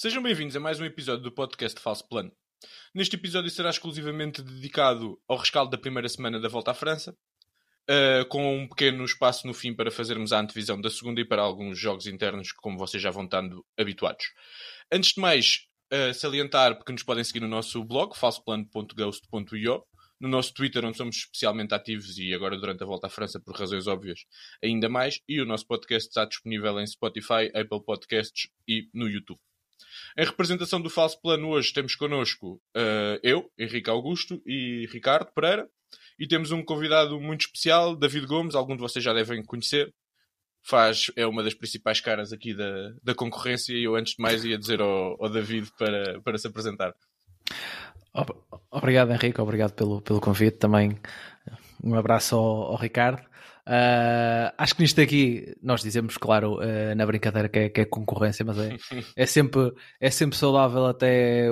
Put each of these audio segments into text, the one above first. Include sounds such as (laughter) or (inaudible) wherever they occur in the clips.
Sejam bem-vindos a mais um episódio do podcast Falso Plano. Neste episódio será exclusivamente dedicado ao rescaldo da primeira semana da volta à França, uh, com um pequeno espaço no fim para fazermos a antevisão da segunda e para alguns jogos internos, como vocês já vão estando habituados. Antes de mais, uh, salientar porque nos podem seguir no nosso blog, falsoplano.ghost.io, no nosso Twitter, onde somos especialmente ativos e agora durante a volta à França, por razões óbvias, ainda mais, e o nosso podcast está disponível em Spotify, Apple Podcasts e no YouTube. Em representação do Falso Plano, hoje temos connosco uh, eu, Henrique Augusto e Ricardo Pereira. E temos um convidado muito especial, David Gomes, algum de vocês já devem conhecer. Faz, é uma das principais caras aqui da, da concorrência e eu antes de mais ia dizer ao, ao David para, para se apresentar. Obrigado Henrique, obrigado pelo, pelo convite também. Um abraço ao, ao Ricardo. Uh, acho que nisto aqui nós dizemos, claro, uh, na brincadeira que é, que é, concorrência, mas é, (laughs) é, sempre, é sempre saudável até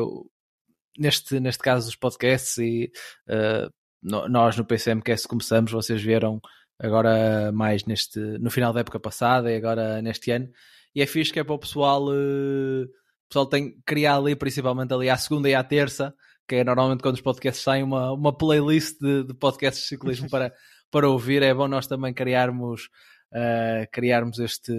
neste, neste caso dos podcasts e uh, no, nós no PCMcast começamos, vocês vieram agora mais neste, no final da época passada e agora neste ano. E é fixe que é para o pessoal o pessoal tem que criar ali principalmente ali à segunda e à terça que é normalmente quando os podcasts saem uma, uma playlist de, de podcasts de ciclismo (laughs) para para ouvir. É bom nós também criarmos, uh, criarmos este,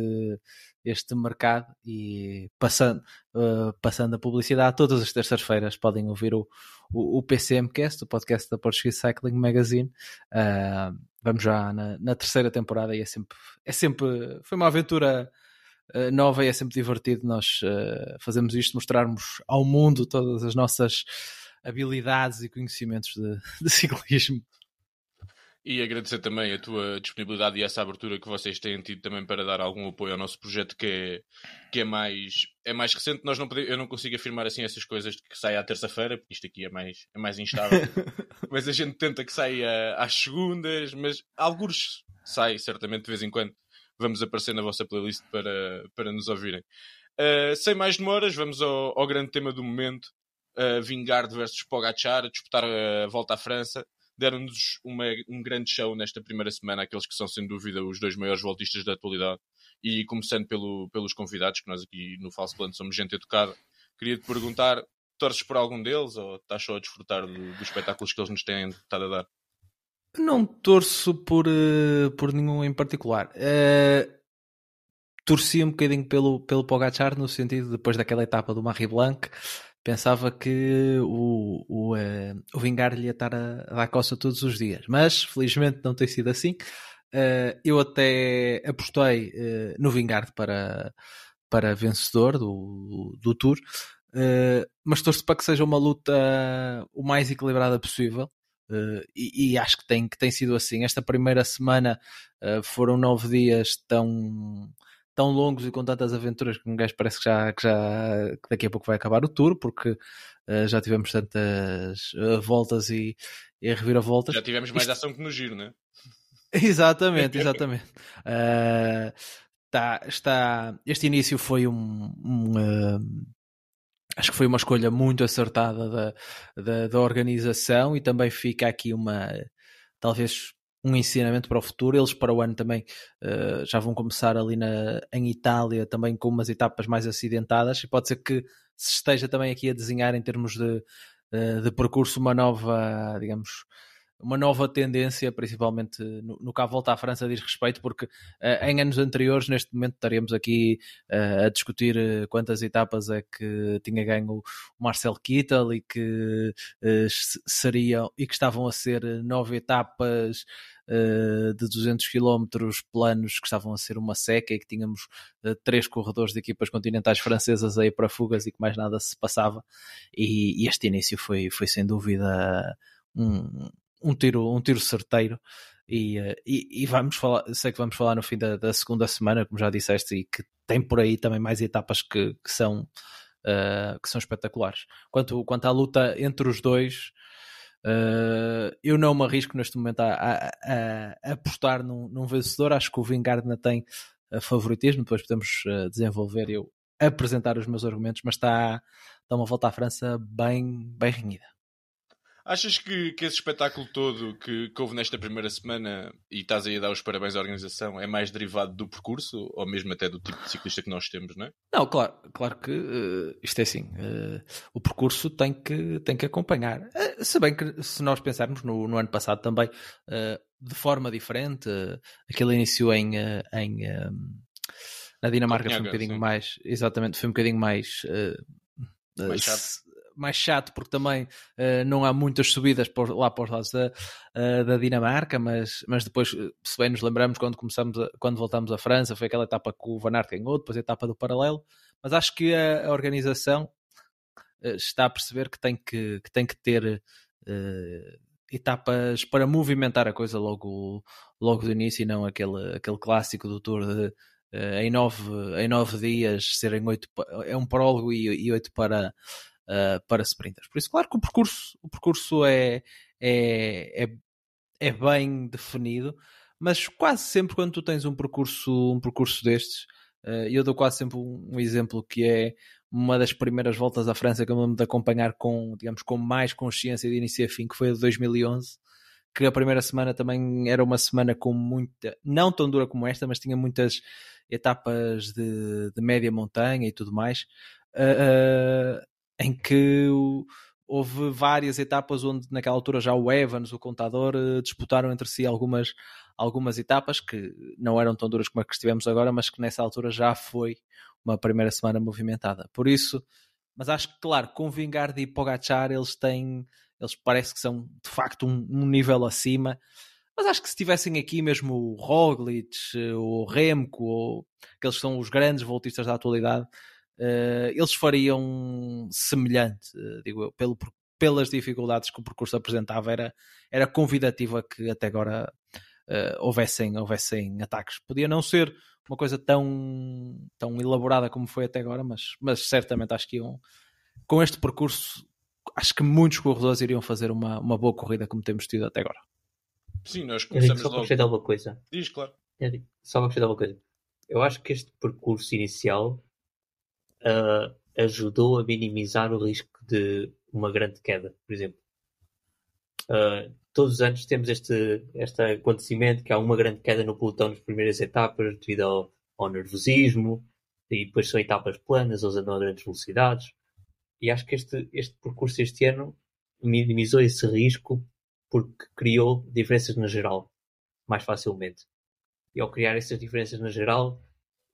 este mercado e passando, uh, passando a publicidade, todas as terças-feiras podem ouvir o, o, o, PCMcast, o podcast da Portuguese Cycling Magazine. Uh, vamos já na, na, terceira temporada e é sempre, é sempre foi uma aventura nova e é sempre divertido nós fazermos isto, mostrarmos ao mundo todas as nossas habilidades e conhecimentos de, (laughs) de ciclismo. E agradecer também a tua disponibilidade e essa abertura que vocês têm tido também para dar algum apoio ao nosso projeto que é, que é, mais, é mais recente. Nós não podemos, eu não consigo afirmar assim essas coisas de que sai à terça-feira, porque isto aqui é mais, é mais instável. (laughs) mas a gente tenta que saia às segundas, mas alguns sai certamente de vez em quando. Vamos aparecer na vossa playlist para, para nos ouvirem. Uh, sem mais demoras, vamos ao, ao grande tema do momento. Uh, Vingard versus Pogacar, disputar a volta à França deram-nos um grande show nesta primeira semana, aqueles que são sem dúvida os dois maiores voltistas da atualidade. E começando pelo, pelos convidados, que nós aqui no Falso Plano somos gente educada, queria te perguntar: torces por algum deles ou estás só a desfrutar do, dos espetáculos que eles nos têm estado a dar? Não torço por, uh, por nenhum em particular. Uh, torci um bocadinho pelo, pelo Pogachar, no sentido, depois daquela etapa do Marie Blanc, pensava que o, o, uh, o Vingar lhe ia estar a, a, dar coça todos os dias, mas felizmente não tem sido assim. Uh, eu até apostei uh, no Vingard para, para vencedor do, do Tour, mas torço para que seja uma luta o mais equilibrada possível. E, e, acho que tem, que tem sido assim. Esta primeira semana foram nove dias tão tão longos e com tantas aventuras que um gajo parece que já, que já que daqui a pouco vai acabar o tour, porque uh, já tivemos tantas uh, voltas e, e reviravoltas. Já tivemos mais Isto... ação que no giro, né? (laughs) exatamente, exatamente. uh, (laughs) tá, está, este início foi um, um acho que foi uma escolha muito acertada da, da, da, organização e também fica aqui uma talvez um ensinamento para o futuro. Eles para o ano também uh, já vão começar ali na, em Itália, também com umas etapas mais acidentadas, e pode ser que se esteja também aqui a desenhar em termos de, uh, de percurso uma nova, digamos, uma nova tendência, principalmente no, no que à volta à França diz respeito, porque uh, em anos anteriores, neste momento, estaríamos aqui uh, a discutir uh, quantas etapas é que tinha ganho o Marcel Kittel e que seriam e que estavam a ser nove etapas de 200 km planos que estavam a ser uma seca e que tínhamos três corredores de equipas continentais francesas aí para fugas e que mais nada se passava. E, e este início foi, foi sem dúvida um, um tiro, um tiro certeiro. E, eh, e, e, vamos falar, sei que vamos falar no fim da, da, segunda semana, como já disseste, e que tem por aí também mais etapas que, que são, uh, que são espetaculares. Quanto, quanto à luta entre os dois, uh, eu não me arrisco neste momento a, a, a, apostar num, num, vencedor. Acho que o Vingard ainda tem favoritismo, depois podemos desenvolver eu apresentar os meus argumentos, mas está, está uma volta à França bem, bem renhida. Achas que, que esse espetáculo todo que, que houve nesta primeira semana e estás aí a dar os parabéns à organização é mais derivado do percurso ou mesmo até do tipo de ciclista que nós temos, não é? Não, claro, claro que uh, isto é assim. Uh, o percurso tem que, tem que acompanhar. Uh, se bem que se nós pensarmos no, no ano passado também de forma diferente, aquele iniciou em, em na Dinamarca foi um bocadinho sim. mais, exatamente, foi um bocadinho mais, mais chato mais chato porque também uh, não há muitas subidas por, lá para os lados da, uh, da Dinamarca, mas, mas depois, eh, se bem nos lembramos, quando, começamos a, quando voltamos à França, foi aquela etapa que o Van Aert ganhou, depois a etapa do paralelo, mas acho que a, a organização está a perceber que tem que, que, tem que ter etapas para movimentar a coisa logo, logo do início e não aquele, aquele clássico do Tour de em, nove, em nove dias serem oito é um prólogo e, e oito para uh, para sprinters. Por isso, claro que o percurso, o percurso é, é, é, é bem definido, mas quase sempre quando tu tens um percurso, um percurso destes, uh, eu dou quase sempre um, um, exemplo que é uma das primeiras voltas à França que eu me lembro de acompanhar com, digamos, com mais consciência de início a fim, que foi a de 2011, que a primeira semana também era uma semana com muita, não tão dura como esta, mas tinha muitas etapas de, de média montanha e tudo mais. Uh, em que houve várias etapas onde naquela altura já o Evans, o contador, eh, disputaram entre si algumas, algumas etapas que não eram tão duras como as que estivemos agora, mas que nessa altura já foi uma primeira semana movimentada. Por isso, mas acho que, claro, com Vingardi e Pogachar eles têm, eles parece que são de facto um, um nível acima, mas acho que se tivessem aqui mesmo o Roglic, eh, o Remco, ou aqueles que são os grandes voltistas da atualidade, uh, eles fariam semelhante, uh, digo eu, pelo, pelas dificuldades que o percurso apresentava, era, era convidativo a que até agora uh, houvessem, houvessem ataques. Podia não ser uma coisa tão, tão elaborada como foi até agora, mas, mas certamente acho que iam, com este percurso, acho que muitos corredores iriam fazer uma, uma boa corrida como temos tido até agora. Sim, nós começamos só para acrescentar uma coisa. Diz, claro. Só para acrescentar uma coisa. Eu acho que este percurso inicial uh, ajudou a minimizar o risco de uma grande queda, por exemplo. Uh, todos os anos temos este, este acontecimento que há uma grande queda no pelotão nas primeiras etapas devido ao, ao nervosismo e depois são etapas planas, eles andam a grandes velocidades e acho que este, este percurso este ano minimizou esse risco porque criou diferenças na geral mais facilmente. E ao criar essas diferenças na geral,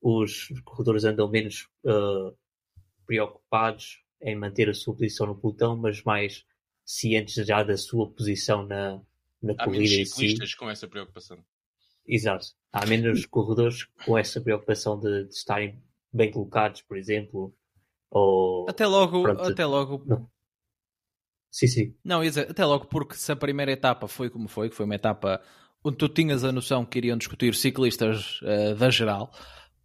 os corredores andam menos uh, preocupados em manter a sua posição no pelotão, mas mais cientes já da sua posição na, na Há corrida menos ciclistas si. com essa preocupação. Exato. Há menos (laughs) corredores com essa preocupação de, de, estarem bem colocados, por exemplo. Ou, até logo, pronto, até logo. Não. Sim, sim. Não, dizer, até logo, porque se a primeira etapa foi como foi, que foi uma etapa onde tu tinhas a noção que iriam discutir ciclistas uh, da geral,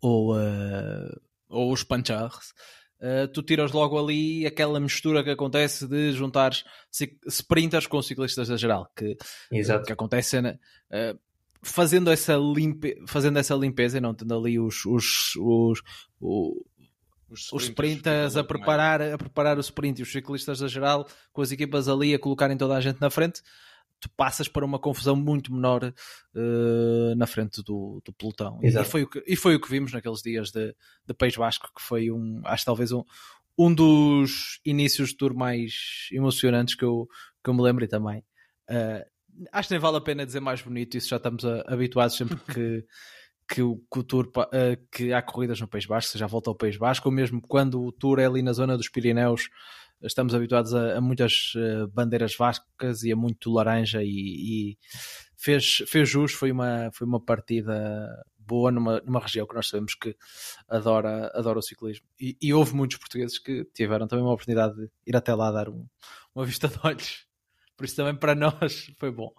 ou, uh, ou os panchars, uh, tu tiras logo ali aquela mistura que acontece de juntar sprinters com ciclistas da geral, que, Exato. que acontece uh, fazendo, essa limpe, fazendo essa limpeza e não tendo ali os, os, os, os os, os sprinters a preparar, a preparar o sprint e os ciclistas da geral com as equipas ali a colocarem toda a gente na frente tu passas para uma confusão muito menor uh, na frente do, do pelotão. E foi, o que, e foi o que vimos naqueles dias de, de País Basco, que foi um, acho talvez um, um dos inícios de tour mais emocionantes que eu, que eu me lembro também. Uh, acho que nem vale a pena dizer mais bonito, isso já estamos a, habituados sempre (laughs) que, que, o, que o Tour uh, que há corridas no País Basco, seja volta ao País Basco, ou mesmo quando o Tour é ali na zona dos Pirineus, estamos habituados a, a muitas uh, bandeiras vascas e a muito laranja e, e, fez, fez jus, foi uma, foi uma partida boa numa, numa região que nós sabemos que adora, adora o ciclismo. E, e houve muitos portugueses que tiveram também uma oportunidade de ir até lá dar um, uma vista de olhos. Por isso também para nós (laughs) foi bom.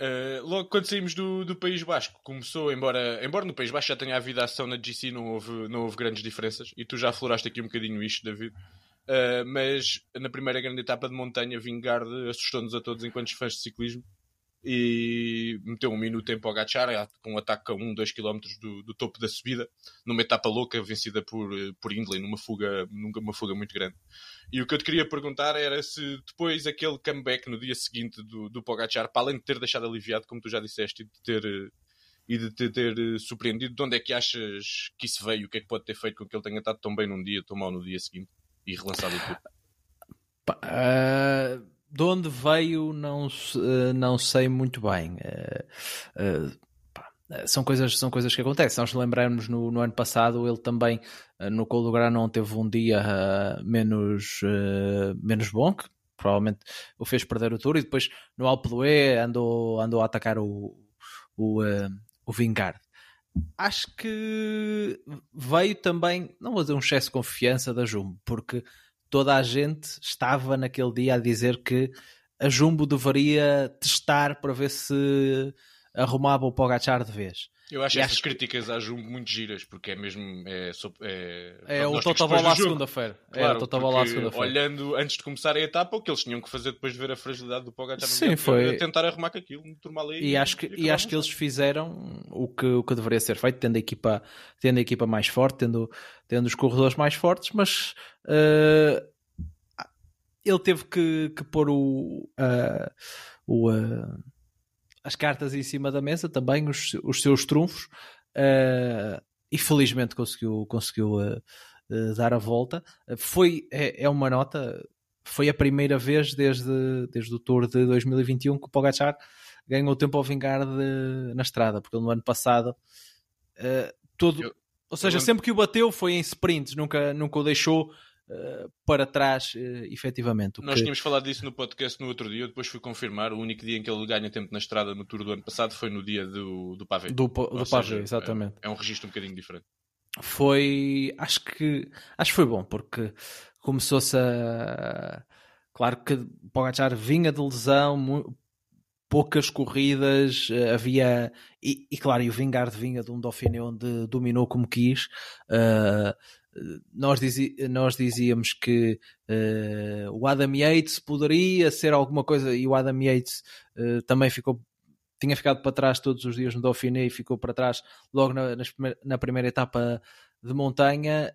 Uh, logo quando saímos do, do País Basco, começou, embora, embora no País Basco já tenha havido ação na GC, não houve, não houve grandes diferenças, e tu já afloraste aqui um bocadinho isto, David. Uh, mas na primeira grande etapa de montanha, Vingard assustou-nos a todos enquanto fãs de ciclismo. e meteu um minuto em Pogacar com um ataque a 1, 2 km do, do, topo da subida, numa etapa louca vencida por, por Hindley, numa fuga, numa fuga muito grande. E o que eu te queria perguntar era se depois aquele comeback no dia seguinte do, do Pogacar, para além de ter deixado aliviado, como tu já disseste, e de ter, e de te ter surpreendido, de onde é que achas que isso veio? O que é que pode ter feito com que ele tenha estado tão bem num dia, tão mal no dia seguinte e relançado o tudo? Uh, de onde veio, não, não sei muito bem. Uh, uh, são coisas, são coisas que acontecem. Se nós lembrarmos no, no ano passado, ele também no Col do Granon teve um dia menos, menos bom, que provavelmente o fez perder o tour, e depois no Alpe d'Huez andou, andou a atacar o, o, o Vingard. Acho que veio também, não vou dizer um excesso de confiança da Jumbo, porque toda a gente estava naquele dia a dizer que a Jumbo deveria testar para ver se arrumava o Pogachar de vez. Eu acho e essas acho críticas à Jumbo muito giras, porque é mesmo. É, é, é o Totobola à segunda-feira. Claro, é o Totobola à segunda-feira. Olhando antes de começar a etapa, o que eles tinham que fazer depois de ver a fragilidade do Pogacar Sim, foi. tentar arrumar com aquilo, turma ali. E, e acho que, e, e acho que eles fizeram o que, o que deveria ser feito, tendo a equipa, tendo a equipa mais forte, tendo, tendo os corredores mais fortes, mas. Uh, ele teve que, que pôr o. Uh, o uh, as cartas em cima da mesa, também os, os seus trunfos, uh, e felizmente conseguiu, conseguiu uh, uh, dar a volta. foi, é, é, uma nota, foi a primeira vez desde, desde o Tour de 2021 que o Pogacar ganhou tempo ao vingar de, na estrada, porque no ano passado todo, eu, ou seja, sempre que o bateu foi em sprints, nunca, nunca o deixou uh, para trás, uh, efetivamente. Nós que... tínhamos falado disso no podcast no outro dia, eu depois fui confirmar. O único dia em que ele ganha tempo na estrada no Tour do ano passado foi no dia do, do Pavé. Do, do Pavé, exatamente. É, é, um registro um bocadinho diferente. Foi. Acho que. Acho que foi bom, porque começou-se a. Claro que Pogacar vinha de lesão, poucas corridas, eh, havia. E, e, claro, e o Vingard vinha de um Dauphiné onde dominou como quis. Uh, nós, dizi, nós dizíamos que uh, o Adam Yates poderia ser alguma coisa e o Adam Yates uh, também ficou tinha ficado para trás todos os dias no Dauphiné e ficou para trás logo na, na primeira etapa de montanha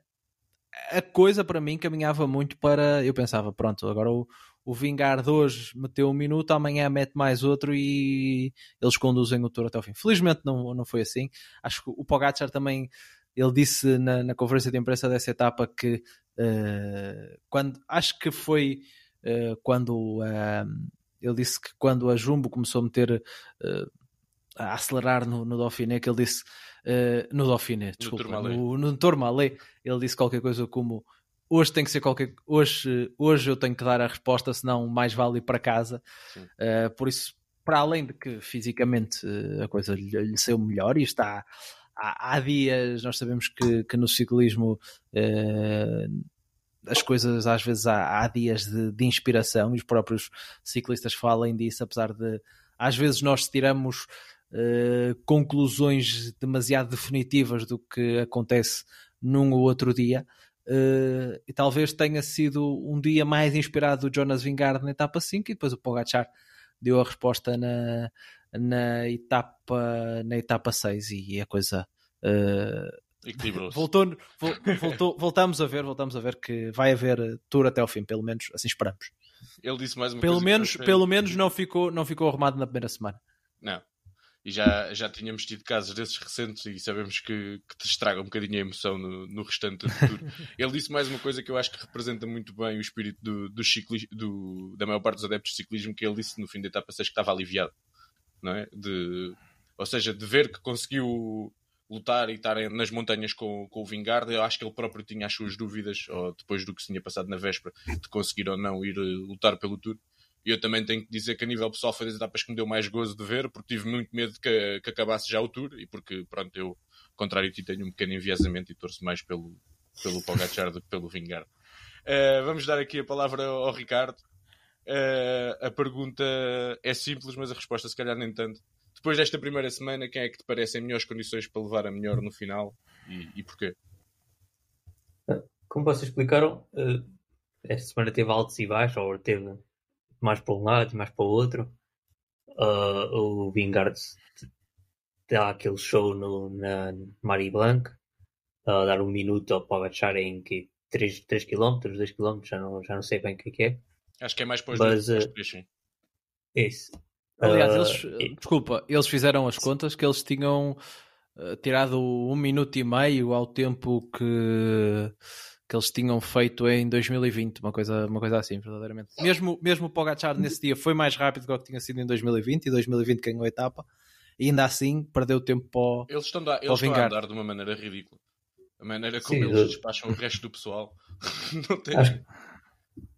a coisa para mim caminhava muito para eu pensava, pronto, agora o, o Vingard hoje meteu um minuto, amanhã mete mais outro e eles conduzem o tour até o fim. Felizmente não, não foi assim. Acho que o Pogacar também ele disse na, na, conferência de imprensa dessa etapa que uh, quando acho que foi uh, quando uh, ele disse que quando a Jumbo começou a meter a acelerar no, no Dauphiné, que ele disse no Dauphiné, desculpa, no, no Tourmalet, ele disse qualquer coisa como hoje tem que ser qualquer hoje, hoje eu tenho que dar a resposta, senão mais vale ir para casa. por isso, para além de que fisicamente a coisa lhe, lhe saiu melhor e está há, há dias, nós sabemos que, que no ciclismo eh, as coisas às vezes há, há dias de, de, inspiração e os próprios ciclistas falam disso, apesar de às vezes nós tiramos eh, conclusões demasiado definitivas do que acontece num ou outro dia. Uh, e talvez tenha sido um dia mais inspirado do Jonas Vingard na etapa 5 e depois o Pogacar deu a resposta na, na etapa, na etapa 6 e a coisa uh, voltou, voltou, voltamos a ver, voltamos a ver que vai haver tour até ao fim, pelo menos assim esperamos. Ele disse mais uma pelo coisa menos, pelo menos não ficou, não ficou arrumado na primeira semana. Não. E já, já tínhamos tido casos desses recentes e sabemos que, que te estraga um bocadinho a emoção no, no restante do tour. (laughs) Ele disse mais uma coisa que eu acho que representa muito bem o espírito do, do, ciclismo, do da maior parte dos adeptos de ciclismo, que ele disse no fim da etapa 6 que estava aliviado não é? De, ou seja, de ver que conseguiu lutar e estar nas montanhas com, com o Vingard, eu acho que ele próprio tinha as suas dúvidas, ou depois do que se tinha passado na véspera, de conseguir ou não ir eh, lutar pelo Tour. E eu também tenho que dizer que a nível pessoal foi das etapas que me deu mais gozo de ver, porque tive muito medo que, que acabasse já o Tour, e porque, pronto, eu, ao contrário de ti, tenho um pequeno enviesamento e torço mais pelo, pelo Pogacar do que pelo Vingard. Uh, vamos dar aqui a palavra ao Ricardo. Uh, a pergunta é simples, mas a resposta se calhar nem tanto. Depois desta primeira semana, quem é que te parece em melhores condições para levar a melhor no final e, e porquê? Como vocês explicaram, uh, esta semana teve altos e baixos, ou teve mais para um lado e mais para o outro. uh, o Vingard dá aquele show no, na Marie Blanc, uh, dar um minuto ao Pogacar em que 3, 3 km, 2 km, já não, já não sei bem o que é que é. Acho que é mais para os Mas, dois, uh, três, sim. Isso. Aliás, Uh, eles, e- desculpa, eles fizeram as contas que eles tinham eh, tirado um minuto e meio ao tempo que, que eles tinham feito em 2020, uma coisa, uma coisa assim, verdadeiramente. Mesmo, mesmo o Pogacar nesse dia foi mais rápido do que tinha sido em 2020 e 2020 ganhou a etapa e ainda assim perdeu tempo para o... Eles estão, a, eles estão a andar de uma maneira ridícula. A maneira como Sim, eles eu- despacham o resto do pessoal. (laughs) não tem. Acho-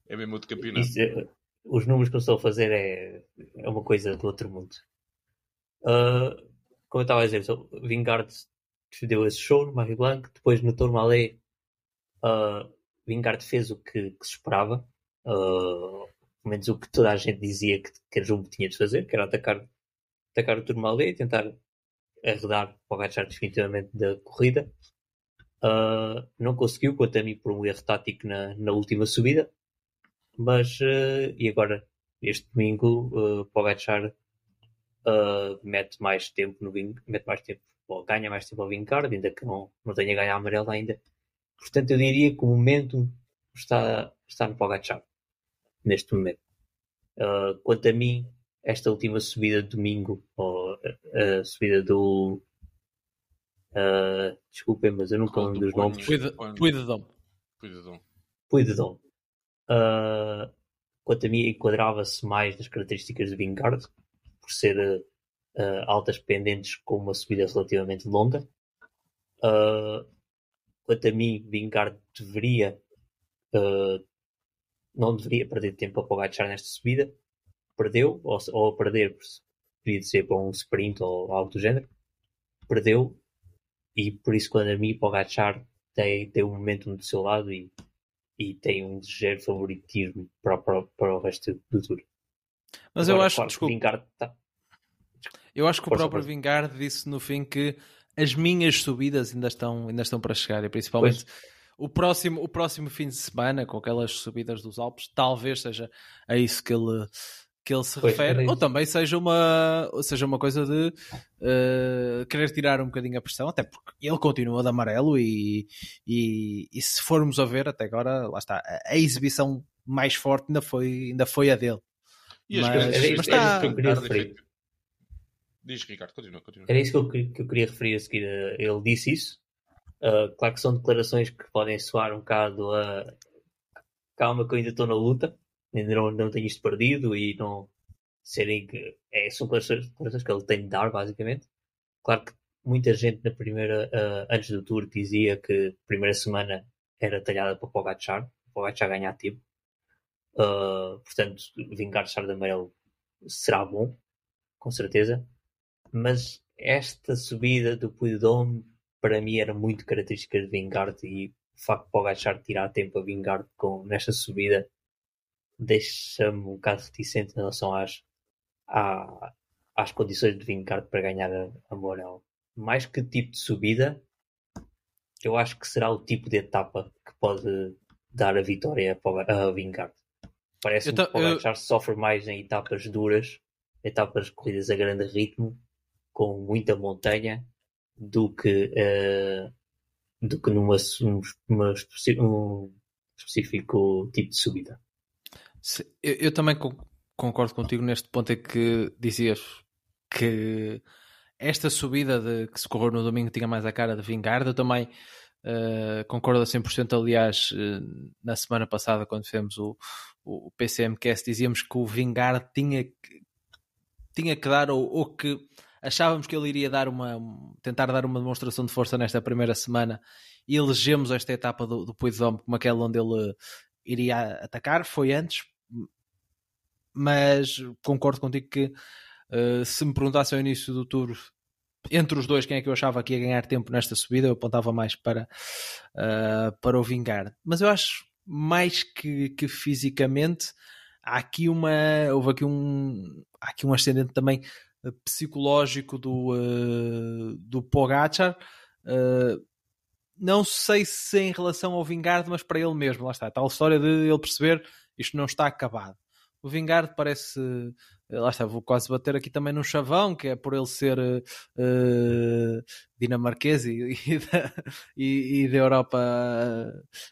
É mesmo outro campeonato. Isso é- os números que eu estou a fazer é, é uma coisa do outro mundo. Uh, como eu estava a dizer, o Vingard deu esse show no Marie Blanc, depois no Tourmalet uh, Vingard fez o que, que se esperava, uh, pelo menos o que toda a gente dizia que, que a Jumbo tinha de fazer, que era atacar, atacar o Tourmalet e tentar arredar o Pogacar definitivamente da corrida. Uh, não conseguiu, quanto a mim, por um erro tático na, na última subida. Mas, eh, e agora, este domingo, uh, Pogacar uh, mete mais tempo no Ving, mete mais tempo, ou ganha mais tempo ao Vingard, ainda que não, não tenha ganho a amarela ainda. Portanto, eu diria que o momento está, está no Pogacar, neste momento. Uh, quanto a mim, esta última subida de domingo, ou a, a subida do. Uh, desculpem, mas eu nunca lembro do dos nomes. Puidedom. Cuidadão. Puidedom. Quanto a mim, enquadrava-se mais nas características de Vingard, por ser uh, altas pendentes com uma subida relativamente longa. Uh, quanto a mim, Vingard deveria não deveria perder tempo a Pogacar nesta subida. Perdeu, ou, ou perder, podia ser para um sprint ou algo do género. Perdeu, e por isso, quando a mim, Pogacar tem, tem um momento do seu lado e, e tem um ligeiro favoritismo para, para, para o resto do tour. Mas eu Agora, acho, claro, desculpa, Vingard tá- Eu acho que o Força, próprio força. Vingard disse no fim que as minhas subidas ainda estão, ainda estão para chegar, e principalmente o próximo, o próximo fim de semana, com aquelas subidas dos Alpes, talvez seja a isso que ele, que ele se Pois, refere, era ou isso. também seja uma, seja uma coisa de eh, querer tirar um bocadinho a pressão, até porque ele continua de amarelo e, e, e se formos a ver até agora, lá está, a, a exibição mais forte ainda foi, ainda foi a dele. E as Mas- características mas de tá- Vingard eu queria referir. Diz, Ricardo, continua, continua. Era isso que eu, que- que eu queria referir a seguir. Uh, Ele disse isso. Uh, claro que são declarações que podem soar um bocado a calma que eu ainda estou na luta, ainda não, não tenho isto perdido e não serem que é, são declarações que ele tem de dar, basicamente. Claro que muita gente na primeira, uh, antes do tour, dizia que a primeira semana era talhada para o Pogacar, o Pogacar ganhar tempo. Uh, portanto, vingar de amarelo será bom, com certeza mas esta subida do Puydom para mim era muito característica de Vingard e o facto de Pogacar tirar tempo a Vingard com, nesta subida deixa-me um bocado reticente em relação às, à- às condições de Vingard para ganhar a, a moral. Mais que tipo de subida, eu acho que será o tipo de etapa que pode dar a vitória a, Poga- a Vingard. Parece-me ta- que Pogacar sofre mais em etapas duras, etapas corridas a grande ritmo, com muita montanha, do que, eh, do que numa um, uma especi- um específico tipo de subida. Eu, eu também con- concordo contigo neste ponto em que dizias que esta subida de, que se correu no domingo tinha mais a cara de Vingard. Eu também eh, concordo a 100%. Aliás, eh, na semana passada, quando fizemos o, o PCMcast, dizíamos que o Vingard tinha que, tinha que dar, ou, ou que achávamos que ele iria dar uma, tentar dar uma demonstração de força nesta primeira semana e elegemos esta etapa do, do Puigdom como aquela onde ele iria atacar. Foi antes, mas concordo contigo que uh, se me perguntassem ao início do tour entre os dois quem é que eu achava que ia ganhar tempo nesta subida, eu apontava mais para, uh, para o Vingar. Mas eu acho mais que, que fisicamente há aqui uma houve aqui um há aqui um ascendente também uh, psicológico do, uh, do Pogacar uh, não sei se em relação ao Vingard mas para ele mesmo, lá está, tal história de ele perceber isto não está acabado o Vingard parece. Lá está, vou quase bater aqui também num chavão, que é por ele ser uh, dinamarquês e, (laughs) e, da, e, e, da Europa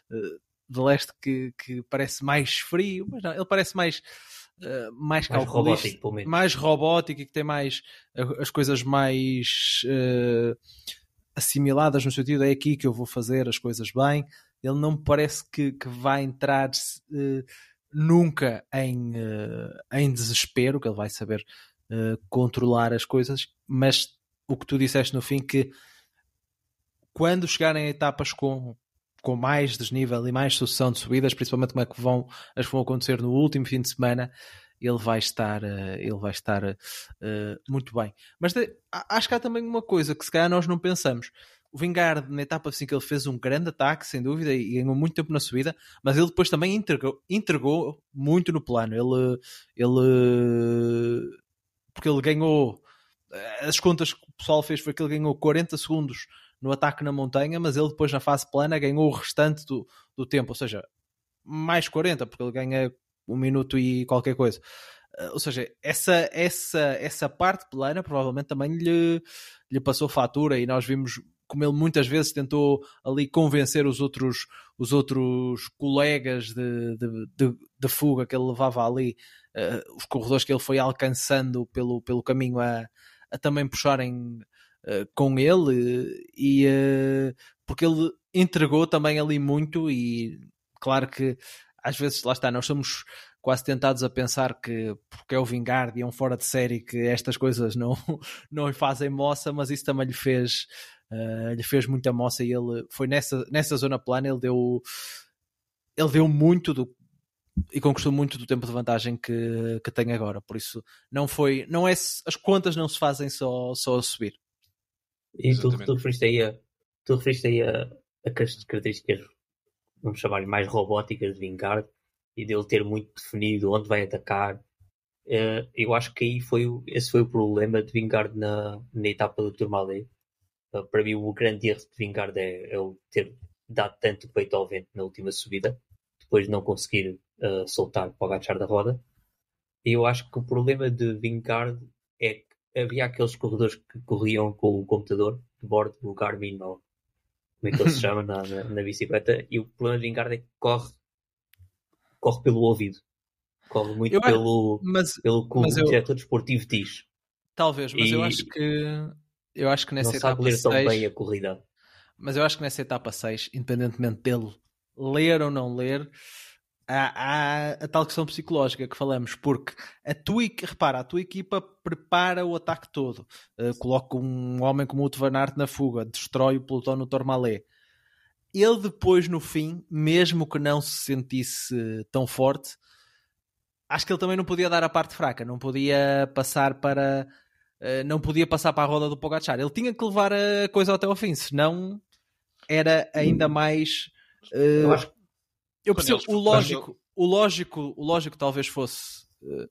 uh, de leste que, que parece mais frio, mas não, ele parece mais. Uh, mais, mais robótico, mais robótico e que tem mais as coisas mais uh, assimiladas no sentido é aqui que eu vou fazer as coisas bem. Ele não me parece que, que vai entrar uh, nunca em, uh, em desespero, que ele vai saber uh, controlar as coisas, mas o que tu disseste no fim que quando chegarem a etapas com, com mais desnível e mais sucessão de subidas, principalmente como é que vão, as vão acontecer no último fim de semana, ele vai estar, ele vai estar uh, muito bem. Mas de, acho que há também uma coisa que se calhar nós não pensamos. O Vingard, na etapa assim que ele fez um grande ataque, sem dúvida, e ganhou muito tempo na subida, mas ele depois também entregou, entregou muito no plano. Ele, ele, porque ele ganhou, eh, as contas que o pessoal fez foi que ele ganhou 40 segundos no ataque na montanha, mas ele depois na fase plana ganhou o restante do, do tempo, ou seja, mais 40, porque ele ganha um minuto e qualquer coisa. Uh, ou seja, essa, essa, essa parte plana provavelmente também lhe, lhe passou fatura e nós vimos como ele muitas vezes tentou ali convencer os outros, os outros colegas de, de, de, de fuga que ele levava ali, uh, os corredores que ele foi alcançando pelo, pelo caminho a, a também puxarem uh, com ele e uh, porque ele entregou também ali muito e claro que às vezes, lá está, nós somos quase tentados a pensar que porque é o Vingard e é um fora de série que estas coisas não, (laughs) não lhe fazem moça, mas isso também lhe fez, uh, lhe fez muita moça e ele foi nessa, nessa zona plana, ele deu ele deu muito do, e conquistou muito do tempo de vantagem que, que tem agora, por isso não foi, não é as contas não se fazem só, só a subir. E tu, tu referiste aí a, tu referiste aí a, a características vamos chamar-lhe mais robóticas de Vingard e dele ter muito definido onde vai atacar. Uh, eu acho que aí foi, esse foi o problema de Vingard na, na etapa do Tourmalet. Uh, para mim, o grande erro de Vingard é, é o ter dado tanto peito ao vento na última subida, depois de não conseguir uh, soltar para o agachar da roda. E eu acho que o problema de Vingard é que havia aqueles corredores que corriam com o computador de bordo do Garmin ou como é que ele se (laughs) chama na, na, na, bicicleta, e o problema de Vingard é que corre, corre pelo ouvido. Corre muito eu pelo, mas, pelo que o diretor desportivo diz. Talvez, mas e eu acho que eu acho que nessa não etapa sabe ler tão bem a corrida. Mas eu acho que nessa etapa 6, independentemente dele ler ou não ler, há, há a tal questão psicológica que falamos, porque a tua, repara, a tua equipa prepara o ataque todo, uh, coloca um homem como o Van Aert na fuga, destrói o pelotão no Tormalé. Ele depois, no fim, mesmo que não se sentisse tão forte, acho que ele também não podia dar a parte fraca, não podia passar para não podia passar para a roda do Pogacar. Ele tinha que levar a coisa até ao fim, senão era ainda mais uh, eu acho eu percebo, o lógico, o lógico, o lógico talvez fosse uh,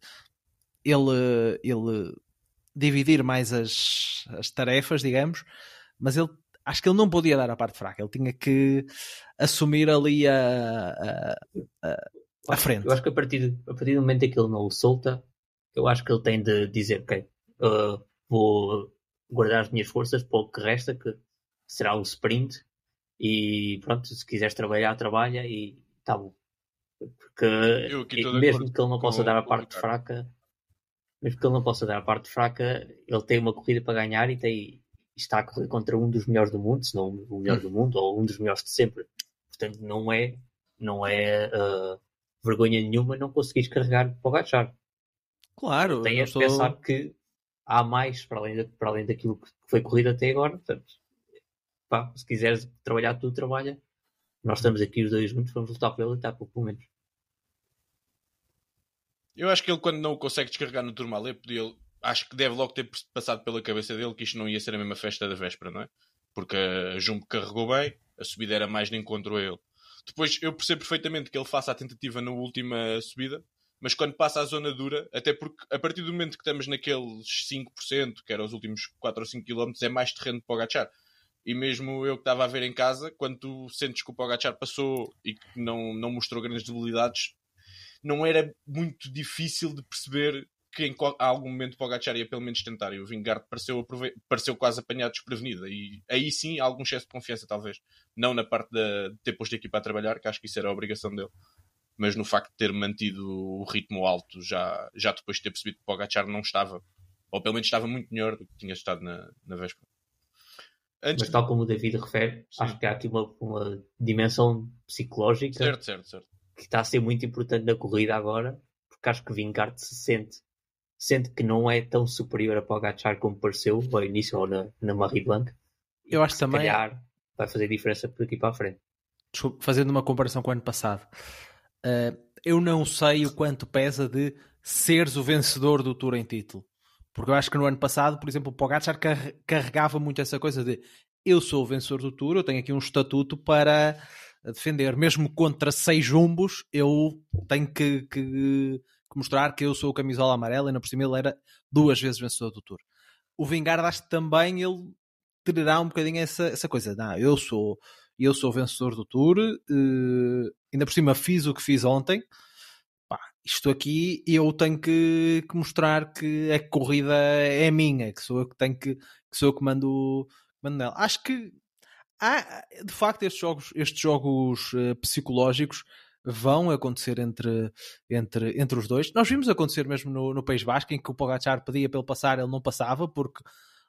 ele, ele dividir mais as, as tarefas, digamos, mas ele acho que ele não podia dar a parte fraca, ele tinha que assumir ali a, a, a, a frente. Eu acho que a partir, a partir do momento em que ele não o solta, eu acho que ele tem de dizer, ok, uh, vou guardar as minhas forças para o que resta, que será um sprint, e pronto, se quiseres trabalhar, trabalha, e está bom. Porque mesmo que ele não possa dar a parte fraca, mesmo que ele não possa dar a parte fraca, ele tem uma corrida para ganhar e tem, está a correr contra um dos melhores do mundo, se não o melhor do mundo, ou um dos melhores de sempre. Portanto, não é, não é uh, vergonha nenhuma não conseguires carregar para o gachar. Claro. Tem a sou... pensar que há mais para além, de, para além daquilo que foi corrido até agora. Portanto, pá, se quiseres trabalhar, tu trabalha. Nós estamos aqui os dois juntos, vamos lutar pela etapa, pelo menos. Eu acho que ele, quando não o consegue descarregar no Turmalé, acho que deve logo ter passado pela cabeça dele que isto não ia ser a mesma festa da véspera, não é? Porque a Jumbo carregou bem, a subida era mais de encontro a ele. Depois eu percebo perfeitamente que ele faça a tentativa na última subida, mas quando passa a zona dura, até porque a partir do momento que estamos naqueles 5%, que eram os últimos 4 ou 5 km, é mais terreno para o agachar. E mesmo eu que estava a ver em casa, quando tu sentes que o Pogacar passou e que não, não mostrou grandes debilidades, não era muito difícil de perceber que em algum momento Pogacar ia pelo menos tentar. E o Vingard pareceu, pareceu quase apanhado desprevenido. E aí sim, algum excesso de confiança, talvez. Não na parte de ter posto a equipa a trabalhar, que acho que isso era a obrigação dele. Mas no facto de ter mantido o ritmo alto, já, já depois de ter percebido que Pogacar não estava. Ou pelo menos estava muito melhor do que tinha estado na, na véspera. Antes Mas tal como o David refere, sim. acho que há aqui uma, uma dimensão psicológica certo, certo, certo. que está a ser muito importante na corrida agora, porque acho que Vingard se sente sente que não é tão superior a Pogacar como pareceu ao início ou na, na Marie Blanc. Eu acho que também. Calhar vai fazer diferença por aqui para a frente. Desculpa, fazendo uma comparação com o ano passado, uh, eu não sei o quanto pesa de seres o vencedor do Tour em título. Porque eu acho que no ano passado, por exemplo, o Pogacar carregava muito essa coisa de eu sou o vencedor do Tour, eu tenho aqui um estatuto para defender. Mesmo contra seis jumbos, eu tenho que, que, que mostrar que eu sou o camisola amarela e na por cima ele era duas vezes vencedor do Tour. O Vingard acho que também ele terá um bocadinho essa, essa coisa. Não, eu sou eu sou vencedor do Tour, uh, ainda por cima fiz o que fiz ontem. Pá, isto aqui eu tenho que, que, mostrar que a corrida é minha, que sou eu que tenho que, que sou eu que mando, mando nela. Acho que há, de facto estes jogos, estes jogos uh, psicológicos vão acontecer entre, entre, entre os dois. Nós vimos acontecer mesmo no, no País Basco, em que o Pogacar pedia para ele passar, ele não passava, porque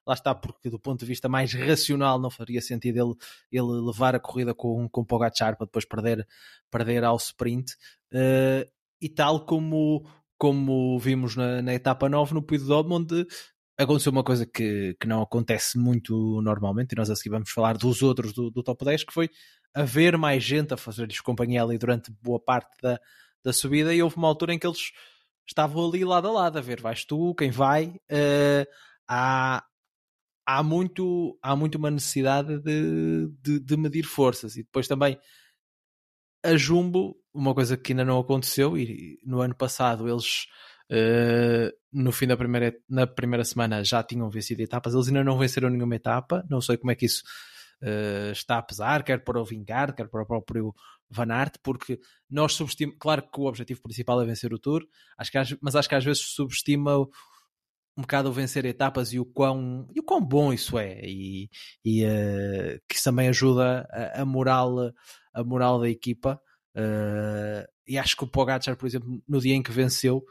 lá está, porque do ponto de vista mais racional não faria sentido ele, ele levar a corrida com, com Pogacar para depois perder, perder ao sprint. Uh, e tal como, como vimos na, na etapa 9 no Puy de Dôme, onde aconteceu uma coisa que, que não acontece muito normalmente, e nós a seguir vamos falar dos outros do, do top 10, que foi haver mais gente a fazer-lhes companhia ali durante boa parte da, da subida e houve uma altura em que eles estavam ali lado a lado a ver, vais tu, quem vai uh, há, há muito há muito uma necessidade de, de, de, medir forças. E depois também a Jumbo, uma coisa que ainda não aconteceu e no ano passado eles uh, no fim da primeira, na primeira semana já tinham vencido etapas, eles ainda não venceram nenhuma etapa, não sei como é que isso uh, está a pesar, quer para o Vingard, quer para o próprio Van Aert, porque nós subestimamos, claro que o objetivo principal é vencer o Tour, acho que, mas acho que às vezes subestima um bocado o vencer etapas e o quão, e o quão bom isso é, e, e uh, que isso também ajuda a, a, moral, a moral da equipa. Uh, e acho que o Pogacar, por exemplo, no dia em que venceu,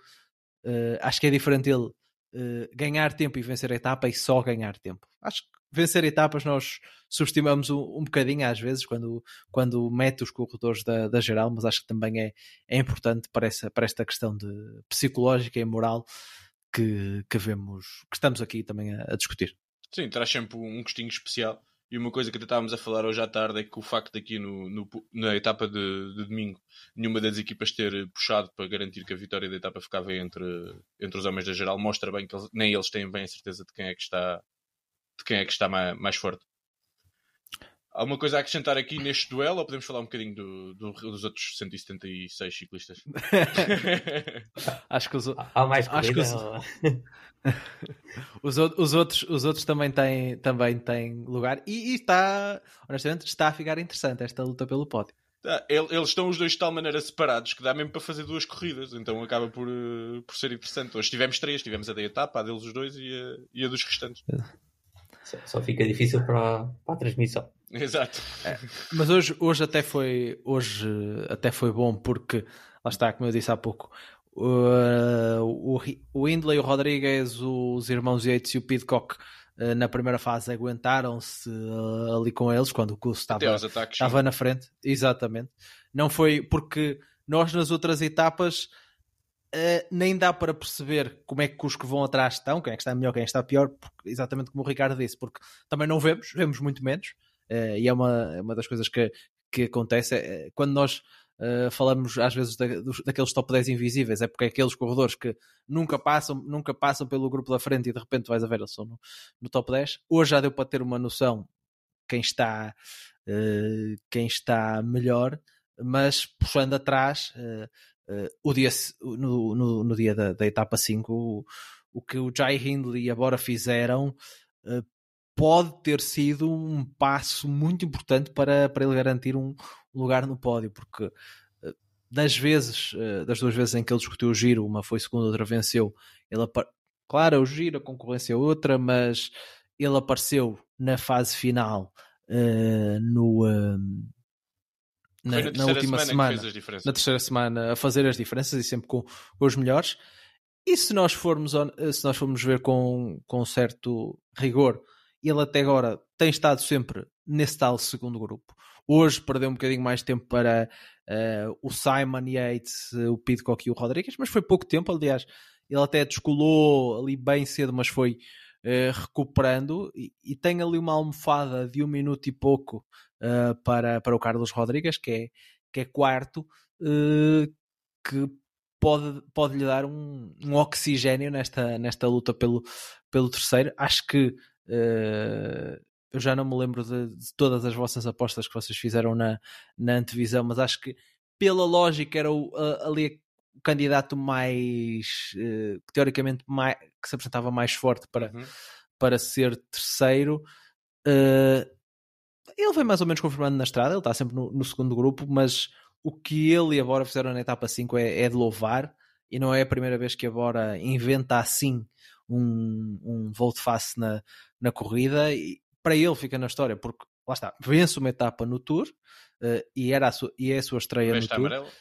uh, acho que é diferente ele ganhar tempo e vencer a etapa e só ganhar tempo. Acho que vencer etapas nós subestimamos um, um bocadinho às vezes quando, quando mete os corredores da, da geral, mas acho que também é, é importante para, essa, para esta questão de psicológica e moral que, que vemos, que estamos aqui também a, a discutir. Sim, traz sempre um gostinho especial. E uma coisa que até estávamos a falar hoje à tarde é que o facto de aqui no, no, na etapa de, de, domingo nenhuma das equipas ter puxado para garantir que a vitória da etapa ficava entre, entre os homens da geral mostra bem que eles, nem eles têm bem a certeza de quem é que está de quem é que está mais, mais forte. Alguma coisa a acrescentar aqui neste duelo ou podemos falar um bocadinho do, do, dos outros 176 ciclistas? (laughs) acho que os, Há mais acho que os, (laughs) os, os, outros, os outros também têm, também têm lugar e, e, está, honestamente, está a ficar interessante esta luta pelo pódio. Ah, eles estão os dois de tal maneira separados que dá mesmo para fazer duas corridas, então acaba por, eh, por ser interessante. Hoje tivemos três, tivemos a da etapa, a deles os dois e a, e a dos restantes. Só, só fica difícil para, para a transmissão. Exato. É, mas hoje, hoje, até foi, hoje até foi bom porque, lá está, como eu disse há pouco, uh, o, o Hindley, o Rodrigues, os irmãos Yates e o Pidcock uh, na primeira fase aguentaram-se uh, ali com eles quando o curso estava, estava na frente. Exatamente. Não foi porque nós nas outras etapas Uh, nem dá para perceber como é que os que vão atrás estão, quem é que está melhor, quem é está pior, porque, exatamente como o Ricardo disse, porque também não vemos, vemos muito menos, uh, e é uma, é uma das coisas que, que acontece é, quando nós uh, falamos às vezes da, dos, daqueles top 10 invisíveis, é porque é aqueles corredores que nunca passam, nunca passam pelo grupo da frente e de repente vais a ver, eles são no, no top 10. Hoje já deu para ter uma noção quem está, quem está melhor, mas puxando atrás o dia, no, no, no, dia da, da etapa 5, o, o, que o Jai Hindley e a Bora fizeram uh, pode ter sido um passo muito importante para, para ele garantir um lugar no pódio, porque uh, das vezes, uh, das duas vezes em que ele discutiu o giro, uma foi segunda, outra venceu, ele claro, o giro, a concorrência é outra, mas ele apareceu na fase final uh, no. Uh, na, na, na, última semana, semana. na terceira semana a fazer as diferenças e sempre com, com os melhores. E se nós formos se nós formos ver com, com certo rigor ele até agora tem estado sempre nesse tal segundo grupo. Hoje perdeu um bocadinho mais tempo para uh, o Simon Yates o Pidcock e o Rodrigues mas foi pouco tempo aliás. Ele até descolou ali bem cedo mas foi uh, recuperando. E, e, tem ali uma almofada de um minuto e pouco uh, para, para o Carlos Rodrigues, que é, que é quarto, uh, que pode, pode lhe dar um, um, oxigênio nesta, nesta luta pelo, pelo terceiro. Acho que eu já não me lembro de, de, todas as vossas apostas que vocês fizeram na, na antevisão, mas acho que pela lógica era o, ali o candidato mais uh, teoricamente mais, que se apresentava mais forte para, uhum. para ser terceiro. Uh, ele vem mais ou menos confirmando na estrada, ele está sempre no, no, segundo grupo, mas o que ele e a Bora fizeram na etapa 5 é, é de louvar, e não é a primeira vez que a Bora inventa assim um, um volte-face na, na corrida, e para ele fica na história, porque lá está, vence uma etapa no Tour, uh, e, era sua, e é a sua estreia Veste no Tour. Amarela.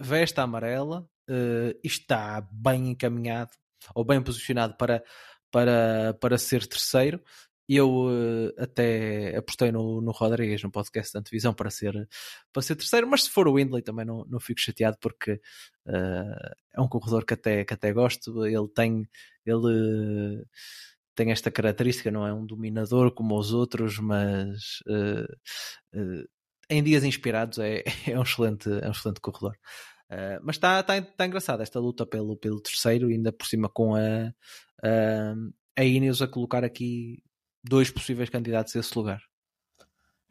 Veste amarela, uh, está bem encaminhado ou bem posicionado para, para, para ser terceiro. Eu uh, até apostei no, no Rodrigues no podcast da antevisão para ser, para ser terceiro, mas se for o Windley também não, não fico chateado porque uh, é um corredor que até, que até gosto. Ele tem, ele, tem esta característica, não é um dominador como os outros, mas uh, em dias inspirados é, (laughs) é, um excelente, é um excelente corredor. Uh, mas está tá, tá engraçada esta luta pelo, pelo terceiro, ainda por cima com a, a, a Ineos a colocar aqui dois possíveis candidatos a esse lugar.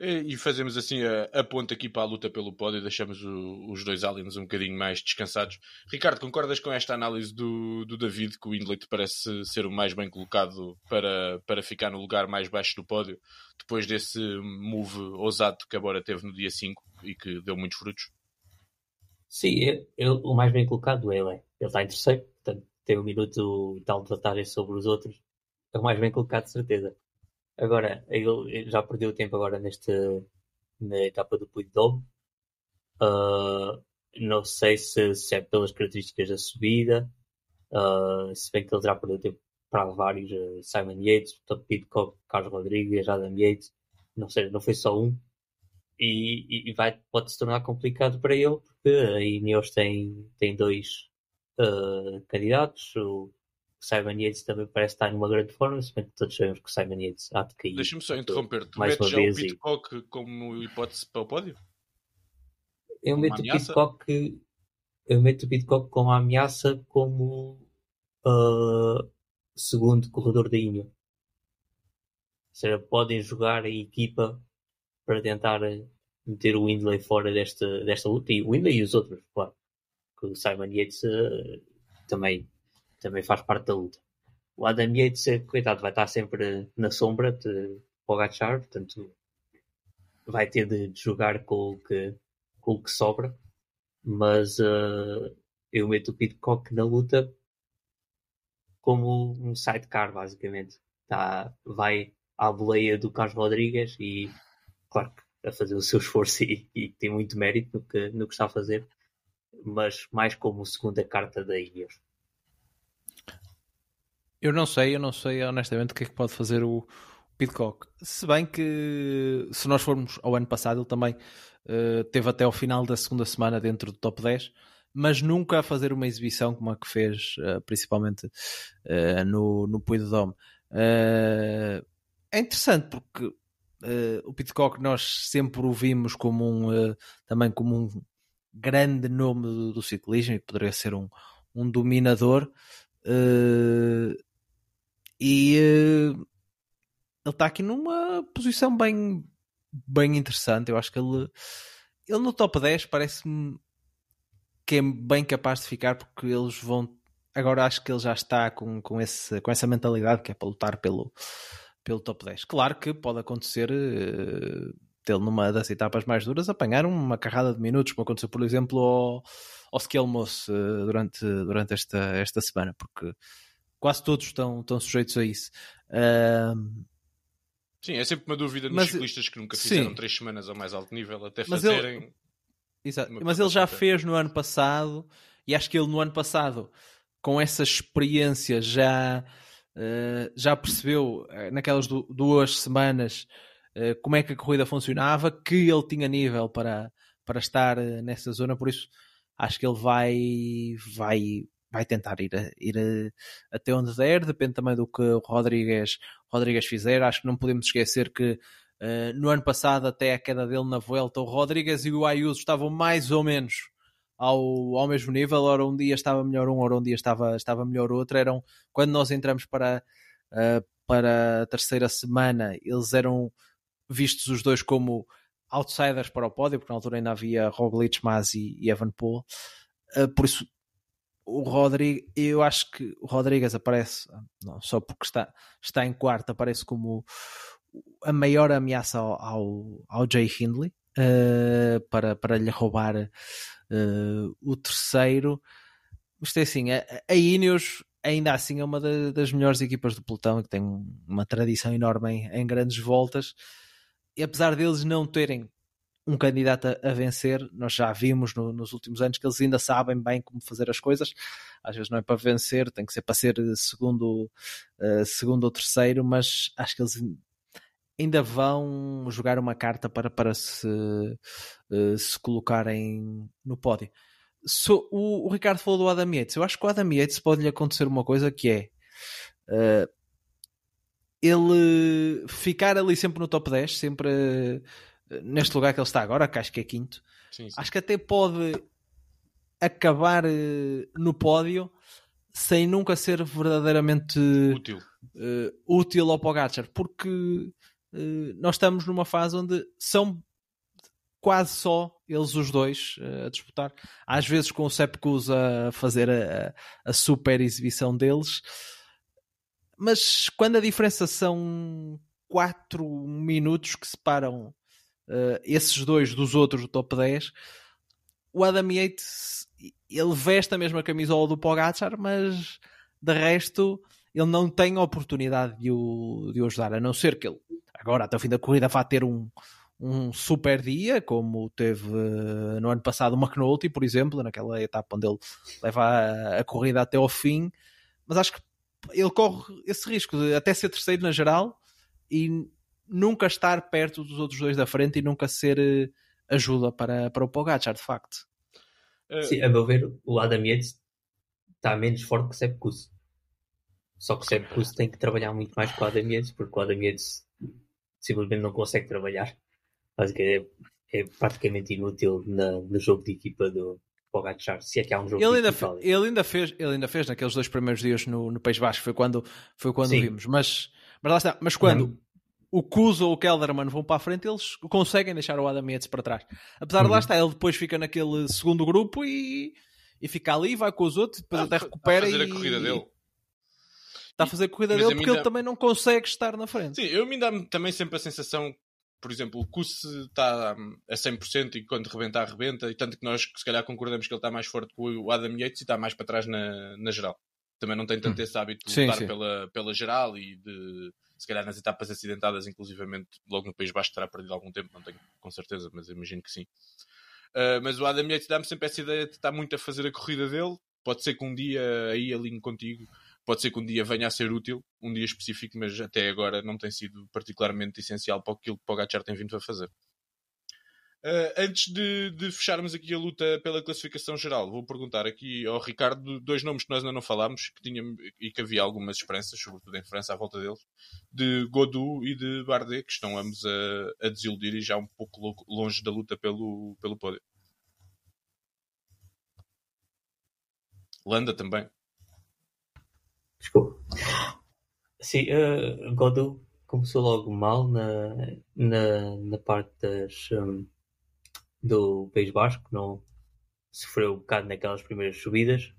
E fazemos assim a, a ponta aqui para a luta pelo pódio e deixamos o, os dois aliens um bocadinho mais descansados. Ricardo, concordas com esta análise do, do David que o Hindley te parece ser o mais bem colocado para, para ficar no lugar mais baixo do pódio depois desse move ousado que agora teve no dia 5 e que deu muitos frutos? Sim, eu, eu, o mais bem colocado é ele. Ele está em terceiro, portanto tem um minuto e tal de vantagem sobre os outros. É o mais bem colocado, de certeza. Agora, ele já perdeu tempo agora neste, na etapa do Puy de Dôme. Uh, não sei se, se, é pelas características da subida, uh, se bem que ele já perdeu tempo para vários, uh, Simon Yates, Tom Pitcock, Carlos Rodrigues, Adam Yates, não sei, não foi só um e, e vai, pode se tornar complicado para ele, porque a Ineos tem, tem dois uh, candidatos. O Simon Yates também parece estar numa grande forma, se bem que todos sabemos que o Simon Yates há de cair. Deixa-me só interromper. Tu mais metes já o Pitcock e... como hipótese para o pódio? Eu meto o Pitcock, eu meto o Pitcock como ameaça como uh, segundo corredor da Ineos. Ou seja, podem jogar a equipa para tentar eh, meter o Windley fora desta, desta luta e o Windley e os outros, claro. Que o Simon Yates uh, também, também faz parte da luta. O Adam Yates, coitado, vai estar sempre na sombra de Pogacar, portanto vai ter de, jogar com o que, com o que sobra. Mas uh, eu meto o Pitcock na luta como um sidecar, basicamente. Tá, vai à boleia do Carlos Rodrigues e claro a fazer o seu esforço e, e, tem muito mérito no que, no que está a fazer, mas mais como segunda carta da Ineos. Eu não sei, eu não sei honestamente o que é que pode fazer o Pitcock. Se bem que se nós formos ao ano passado, ele também uh, teve até ao final da segunda semana dentro do top 10, mas nunca a fazer uma exibição como a que fez, uh, principalmente uh, no, no Puy de Dome. é interessante porque Uh, o Pitcock nós sempre o vimos como um, uh, também como um grande nome do, do, ciclismo e poderia ser um, um dominador. Uh, e ele está aqui numa posição bem, bem interessante. Eu acho que ele, ele no top 10 parece-me que é bem capaz de ficar porque eles vão. Agora acho que ele já está com, com, esse, com essa mentalidade que é para lutar pelo, pelo top 10. Claro que pode acontecer uh, dele numa das etapas mais duras apanhar uma carrada de minutos, como aconteceu, por exemplo, ao, ao Skelmos uh, durante, durante esta, esta semana, porque quase todos estão, estão sujeitos a isso. Uh, sim, é sempre uma dúvida nos mas, ciclistas que nunca fizeram sim. três semanas ao mais alto nível até fazerem. Ele, exato, mas ele já fez no ano passado e acho que ele no ano passado, com essa experiência, já, uh, já percebeu naquelas duas semanas eh, como é que a corrida funcionava, que ele tinha nível para, para estar eh, nessa zona, por isso acho que ele vai, vai, vai tentar ir, ir até onde der, depende também do que o Rodrigues, Rodrigues fizer. Acho que não podemos esquecer que uh, no ano passado, até a queda dele na Vuelta, o Rodrigues e o Ayuso estavam mais ou menos ao, ao mesmo nível. Ora, um dia estava melhor um, ora, um dia estava, estava melhor outro. Eram, quando nós entramos para, uh, para a terceira semana, eles eram vistos os dois como outsiders para o pódio, porque na altura ainda havia Roglic, Masi e Evan Paul. Uh, por isso, o Rodrigues, eu acho que o Rodrigues aparece, não só porque está, está em quarto, aparece como a maior ameaça ao, ao, ao Jay Hindley uh, para, para lhe roubar uh, o terceiro. Mas é assim, a, a Ineos ainda assim é uma das melhores equipas do pelotão que tem uma tradição enorme em, em grandes voltas e apesar deles não terem um candidato a, a vencer, nós já vimos no, nos últimos anos que eles ainda sabem bem como fazer as coisas. Às vezes não é para vencer, tem que ser para ser segundo, uh, segundo ou terceiro, mas acho que eles ainda vão jogar uma carta para, para se, uh, se colocarem no pódio. So, o, o, Ricardo falou do Adam Yates. Eu acho que o Adam Yates pode lhe acontecer uma coisa que é uh, ele ficar ali sempre no top 10, sempre neste lugar que ele está agora, que acho que é quinto, sim, sim. acho que até pode acabar uh, no pódio sem nunca ser verdadeiramente útil, uh, útil ao Pogacar, porque nós estamos numa fase onde são quase só eles os dois a disputar, às vezes com o Sepkus a fazer a, a super exibição deles. Mas quando a diferença são 4 minutos que separam uh, esses dois dos outros do top 10, o Adam Yates ele veste a mesma camisola do Pogacar, mas de resto ele não tem oportunidade de o, de o ajudar, a não ser que ele agora até o fim da corrida vá ter um, um super dia, como teve uh, no ano passado o McNulty, por exemplo, naquela etapa onde ele leva a, a corrida até ao fim, mas acho que ele corre esse risco de até ser terceiro na geral e nunca estar perto dos outros dois da frente e nunca ser eh, ajuda para, para o Pogacar, de facto. Eh, Sim, a meu ver, o Adam Yates está menos forte que o Sepp Kuss. Só que o Sepp Kuss tem que trabalhar muito mais com o Adam Yates, porque o Adam Yates simplesmente não consegue trabalhar. Basicamente é, é praticamente inútil na, no jogo de equipa do, Pogacar, se é que há um jogo ele ainda, fez, ele ainda fez Ele ainda fez naqueles dois primeiros dias no, no País Basco, foi quando, foi quando vimos. Mas, mas lá está, mas quando não. O Kuzo ou o Kelderman vão para a frente, eles conseguem deixar o Adam Yates para trás. Apesar uhum. de lá estar, ele depois fica naquele segundo grupo e, e fica ali, vai com os outros, depois ah, até recupera. Está a fazer e, a corrida dele. Está a fazer a corrida dele porque ele também não consegue estar na frente. Sim, eu me dá também sempre a sensação por exemplo, o Kuss está a 100% e quando rebentar, rebenta, e tanto que nós se calhar concordamos que ele está mais forte que o Adam Yates e está mais para trás na, na geral. Também não tem tanto hum. esse hábito de lutar Pela, pela geral e de, se calhar nas etapas acidentadas, inclusivamente logo no País Baixo terá perdido algum tempo, não tenho com certeza, mas imagino que sim. Uh, mas o Adam Yates dá-me sempre essa ideia de estar muito a fazer a corrida dele. Pode ser que um dia aí alinhe contigo Pode ser que um dia venha a ser útil, um dia específico, mas até agora não tem sido particularmente essencial para aquilo que o Pogacar tem vindo a fazer. Uh, antes de, de, fecharmos aqui a luta pela classificação geral, vou perguntar aqui ao Ricardo dois nomes que nós ainda não falámos que tinha, e que havia algumas esperanças, sobretudo em França, à volta deles, de Godou e de Bardet, que estão ambos a, a desiludir e já um pouco longe da luta pelo, pelo pódio. Landa também. Desculpa. Sim, uh, Godot começou logo mal na, na, na parte das, um, do País Basco, não sofreu um bocado naquelas primeiras subidas,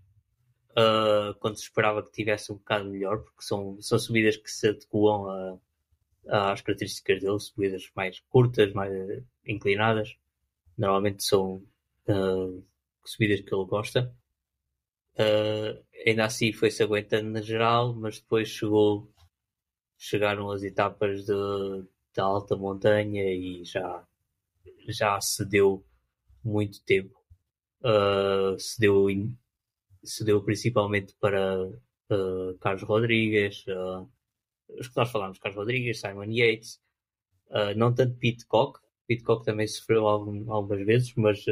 uh, quando se esperava que tivesse um bocado melhor, porque são, são subidas que se adequam às características dele, subidas mais curtas, mais inclinadas. Normalmente são uh, subidas que ele gosta. Uh, ainda assim foi-se aguentando na geral, mas depois chegou, chegaram as etapas de, de alta montanha e já, já se deu muito tempo. Uh, se, deu se deu principalmente para uh, Carlos Rodrigues, uh, os que nós falámos, Carlos Rodrigues, Simon Yates, não tanto Pitcock, Pitcock também sofreu algum, algumas vezes, mas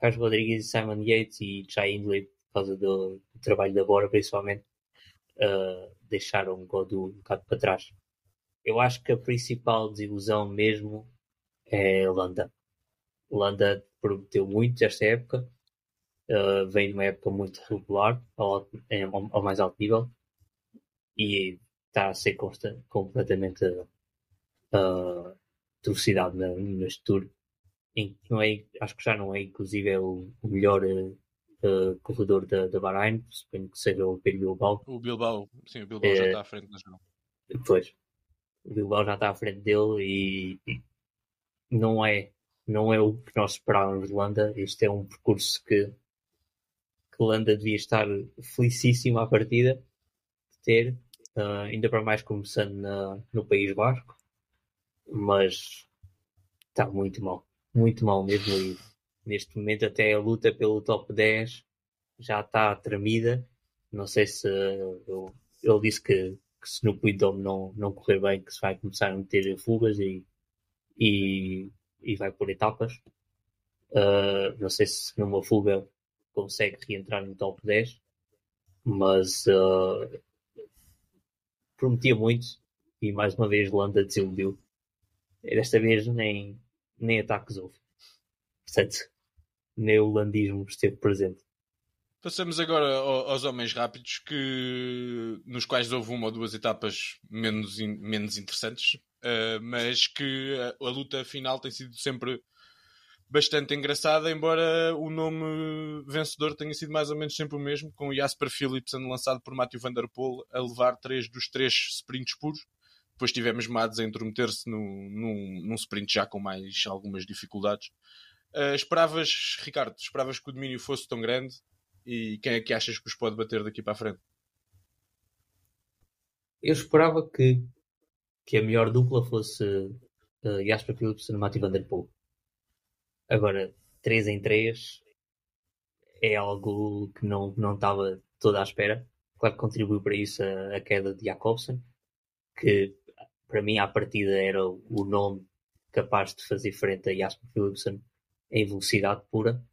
Carlos Rodrigues, Simon Yates e Chai Hindley, por causa do, do trabalho da Bora, principalmente, deixaram o Godu um bocado para trás. Eu acho que a principal desilusão mesmo é Landa. Landa prometeu muito esta época, uh, vem numa época muito regular, ao, ao, ao mais alto nível, e está a ser consta, completamente uh, atrocidade neste tour. Em, não é, acho que já não é, inclusive, é o, o melhor uh, corredor da, da Bahrein, suponho que seja o Bilbao. O Bilbao, sim, o Bilbao é, já está à frente das mãos. Pois, o Bilbao já está à frente dele e, e, não é não é o que nós esperávamos de Landa. Este é um percurso que, que Landa devia estar felicíssimo à partida de ter, uh, ainda para mais começando na, no País Basco, mas está muito mal, muito mal mesmo. E neste momento, até a luta pelo top 10 já está tremida. Não sei se ele disse que, que se no Puidom não, não correr bem, que se vai começar a meter fugas e, e, e vai por etapas. Uh, não sei se numa fuga consegue reentrar no top 10, mas uh, prometia muito e mais uma vez Landa desiludiu. Desta vez nem, nem ataques houve. Portanto, nem o landismo esteve presente. Passamos agora aos homens rápidos, que, nos quais houve uma ou duas etapas menos, menos interessantes, uh, mas que a, a, luta final tem sido sempre bastante engraçada, embora o nome vencedor tenha sido mais ou menos sempre o mesmo, com o Jasper Phillips sendo lançado por Matthew Van Der Poel a levar três dos três sprints puros. Depois tivemos Mads a intrometer-se num, num, num sprint já com mais algumas dificuldades. Uh, esperavas, Ricardo, esperavas que o domínio fosse tão grande? E quem é que achas que os pode bater daqui para a frente? Eu esperava que, que a melhor dupla fosse uh, Jasper e Mati Van Der Poel. Agora, 3 em 3 é algo que não, não estava toda à espera. Claro que contribuiu para isso a, a queda de Jacobsen, que para mim à partida era o nome capaz de fazer frente a Jasper Philipsen em velocidade pura.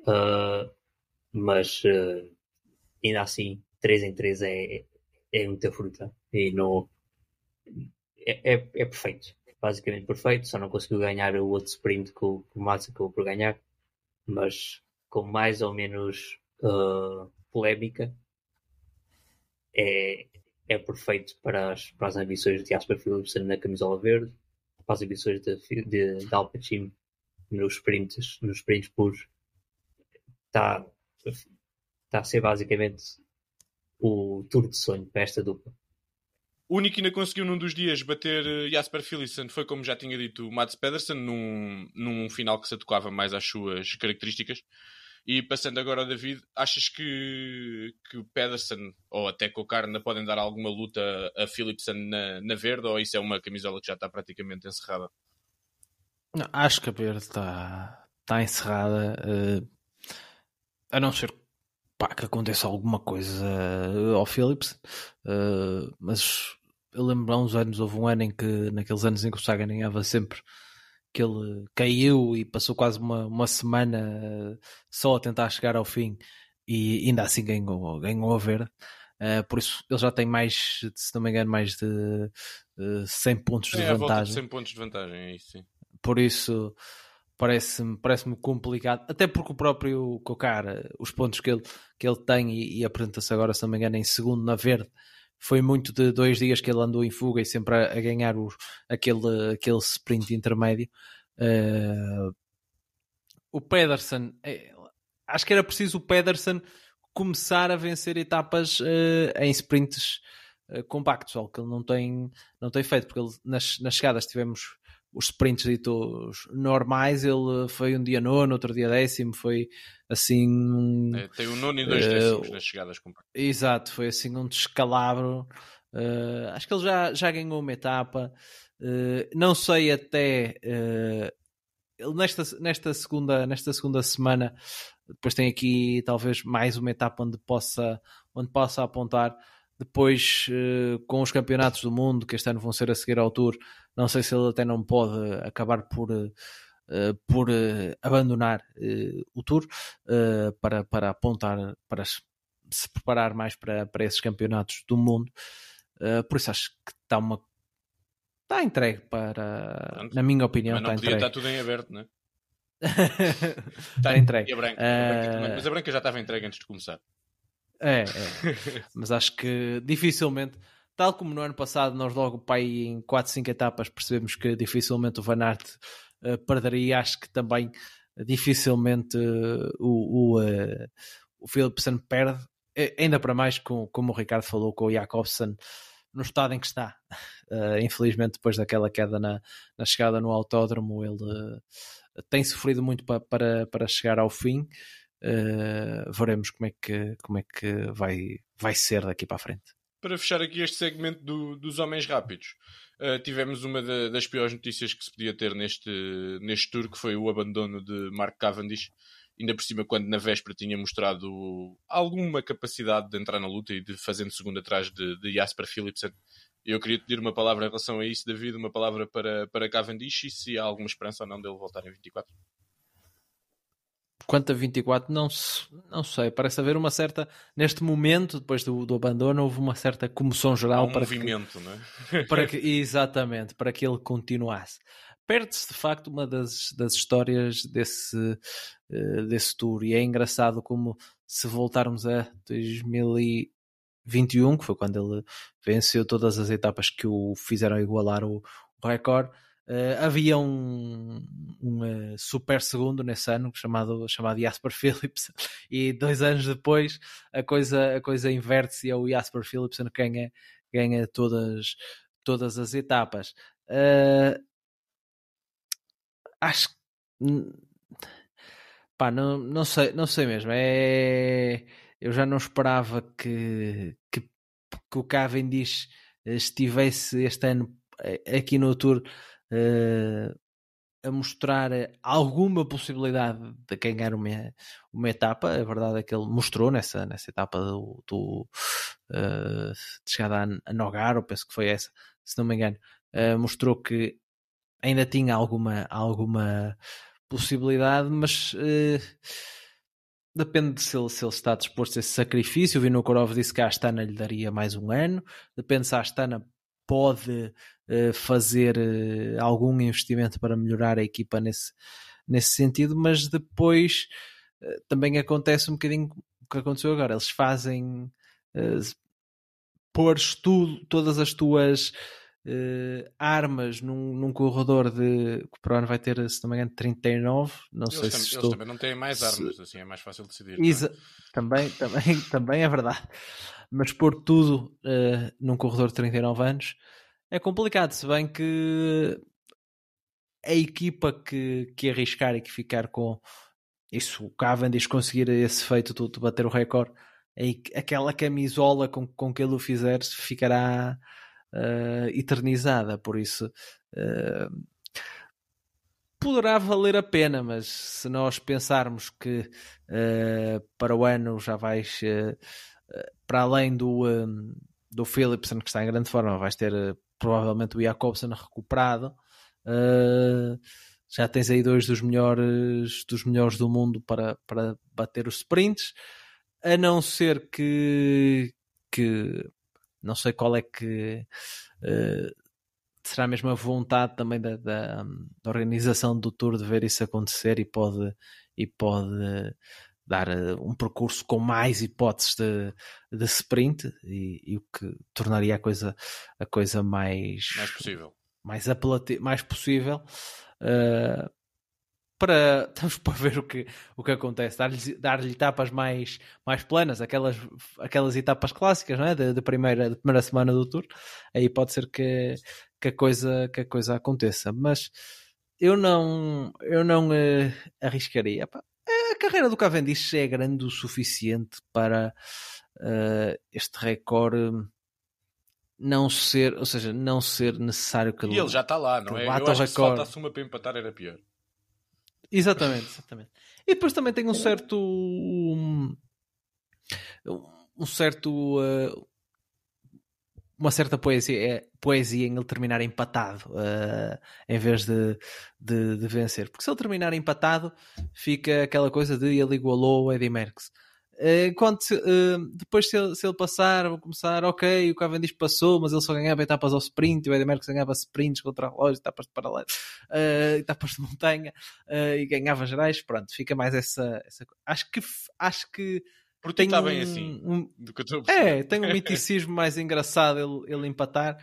Uh, mas uh, ainda assim 3 em 3 é, é muita fruta e não é, é, é, perfeito. Basicamente perfeito, só não conseguiu ganhar o outro sprint que o, que o Massa acabou por ganhar. Mas com mais ou menos uh, polémica é, é perfeito para as, para as ambições de Jasper Philipsen na camisola verde para as ambições de, de, de Alpecin nos sprints, nos sprints puros. Está está a ser basicamente o tour de sonho para esta dupla. O único que ainda conseguiu num dos dias bater eh, Jasper Philipsen foi, como já tinha dito, Mats Pedersen, num, num final que se adequava mais às suas características. E passando agora ao David, achas que, que o Pedersen ou até Cocarna podem dar alguma luta a Philipsen na, na verde ou isso é uma camisola que já está praticamente encerrada? Não, acho que a verde está, está encerrada. Uh, a não ser pá, que aconteça alguma coisa uh, ao Phillips, uh, mas eu lembro há uns anos, houve um ano em que, naqueles anos em que o Saga ganhava sempre, que ele caiu e passou quase uma, uma semana só a tentar chegar ao fim e ainda assim ganhou, ganhou a ver. Uh, por isso ele já tem mais, se não me engano, mais de uh, 100 pontos é, de vantagem. De 100 pontos de vantagem, é isso sim. Por isso parece-me parece complicado, até porque o próprio Cocar, os pontos que ele, que ele tem e, e apresenta-se agora, se não me engano, em segundo na verde, foi muito de dois dias que ele andou em fuga e sempre a, a ganhar o, aquele, aquele sprint intermédio. Uh, o Pedersen, é, acho que era preciso o Pedersen começar a vencer etapas uh, em sprints uh, compactos, algo que ele não tem, não tem feito, porque ele, nas, nas chegadas tivemos os sprints ditos normais, ele foi um dia nono, outro dia décimo, foi assim. É, tem um nono e dois uh, décimos nas chegadas compactas. Exato, foi assim um descalabro. Uh, acho que ele já, já ganhou uma etapa. Uh, não sei até. ele nesta, nesta, segunda, nesta segunda semana, depois tem aqui talvez mais uma etapa onde possa, onde possa apontar. Depois, com os campeonatos do mundo, que este ano vão ser a seguir ao Tour, não sei se ele até não pode acabar por, uh, por uh, abandonar uh, o Tour para, para apontar, para se preparar mais para, para esses campeonatos do mundo. por isso acho que está uma. Está entregue para. Na minha opinião, está entregue. Está tudo em aberto, não é? está entregue. A branca, a branca, mas a branca já estava entregue antes de começar. É, é. (laughs) mas acho que dificilmente Tal como no ano passado, nós logo em 4, 5 etapas percebemos que dificilmente o Van Aert uh, perderia. Acho que também uh, dificilmente uh, o, o, o Philipsen perde. ainda para mais, com, como o Ricardo falou, com o Jacobsen no estado em que está. (laughs) infelizmente, depois daquela queda na, na chegada no autódromo, ele tem sofrido muito pa, para, para chegar ao fim. veremos como é que, como é que vai, vai ser daqui para a frente para fechar aqui este segmento do, dos homens rápidos. Uh, tivemos uma da, das piores notícias que se podia ter neste, neste tour, que foi o abandono de Mark Cavendish, ainda por cima quando na véspera tinha mostrado alguma capacidade de entrar na luta e de fazendo segundo atrás de, de Jasper Philipsen. Eu queria pedir uma palavra em relação a isso, David, uma palavra para, para Cavendish e se há alguma esperança ou não dele voltar em 24. Quanto a 24, não, não sei. Parece haver uma certa. Neste momento, depois do, do abandono, houve uma certa comoção geral. Um para movimento, que, não é? Para que, (laughs) exatamente, para que ele continuasse. Perde-se de facto uma das, das histórias desse, uh, desse tour. E é engraçado como, se voltarmos a 2021, que foi quando ele venceu todas as etapas que o fizeram igualar o, o recorde Uh, havia um, um uh, super segundo nesse ano chamado, chamado Jasper (laughs) Phillips e dois anos depois a coisa, a coisa inverte-se e é o Jasper Phillips ganha, ganha todas, todas as etapas. Uh, acho que pá, não, não, sei, não sei mesmo. É, eu já não esperava que, que, que o Cavendish estivesse este ano aqui no Tour uh, a mostrar alguma possibilidade de ganhar uma, uma etapa. A verdade é que ele mostrou nessa, nessa etapa do, do uh, de chegada a, a Nogaro, penso que foi essa, se não me engano, uh, mostrou que ainda tinha alguma, alguma possibilidade, mas depende de se ele, se ele está disposto a esse sacrifício. O Vinokurov disse que a Astana lhe daria mais um ano, depende se a Astana pode uh, fazer uh, algum investimento para melhorar a equipa nesse, nesse sentido, mas depois uh, também acontece um bocadinho o que aconteceu agora. Eles fazem pôr tudo, todas as tuas armas num, num corredor de que o ano vai ter, se não me engano, 39. Não eles sei se eles estou... também não têm mais armas, se... assim é mais fácil decidir. É? Também, também, (laughs) também é verdade mas pôr tudo uh, num corredor de 39 anos é complicado, se bem que a equipa que, que arriscar e que ficar com isso, o Cavendish conseguir esse feito de, de bater o recorde, aquela camisola com, com que ele o fizer ficará uh, eternizada, por isso uh, poderá valer a pena, mas se nós pensarmos que uh, para o ano já vais para além do, um, do Philipsen, que está em grande forma, vais ter uh, provavelmente o Jacobsen recuperado. Uh, já tens aí dois dos melhores, dos melhores do mundo para, para bater os sprints. A não ser que, que não sei qual é que uh, será mesmo a vontade também da, da, da, organização do Tour de ver isso acontecer e pode, e pode dar uh, um percurso com mais hipóteses de, de sprint e, e, o que tornaria a coisa, a coisa mais, mais possível. Mais, apelati mais possível. Uh, para, (laughs) estamos para ver o que, o que acontece, dar-lhe dar etapas mais, mais planas, aquelas, aquelas etapas clássicas não é? de, de primeira, primeira semana do Tour, aí pode ser que, que, a, coisa, que a coisa aconteça, mas eu não, eu não uh, arriscaria. A carreira do Cavendish é grande o suficiente para uh, este recorde não ser, ou seja, não ser necessário que ele. E ele já está lá, não é? Eu acho que se faltasse uma para empatar era pior. Exatamente, exatamente. E depois também tem um certo. Um, um certo. Uh, uma certa poesia, é, poesia em ele terminar empatado uh, em vez de, de, de, vencer. Porque se ele terminar empatado, fica aquela coisa de ele igualou o Eddie Merckx. Enquanto uh, uh, depois, se ele, se ele, passar, vou começar, ok, o Cavendish passou, mas ele só ganhava etapas ao sprint, o Eddie Merckx ganhava sprints contra relógio, etapas de paralelo, uh, etapas de montanha, e ganhava gerais, pronto, fica mais essa, essa... acho que acho que porque tem está um, bem assim, um... do que eu estou É, tem um (laughs) miticismo mais engraçado ele, ele empatar,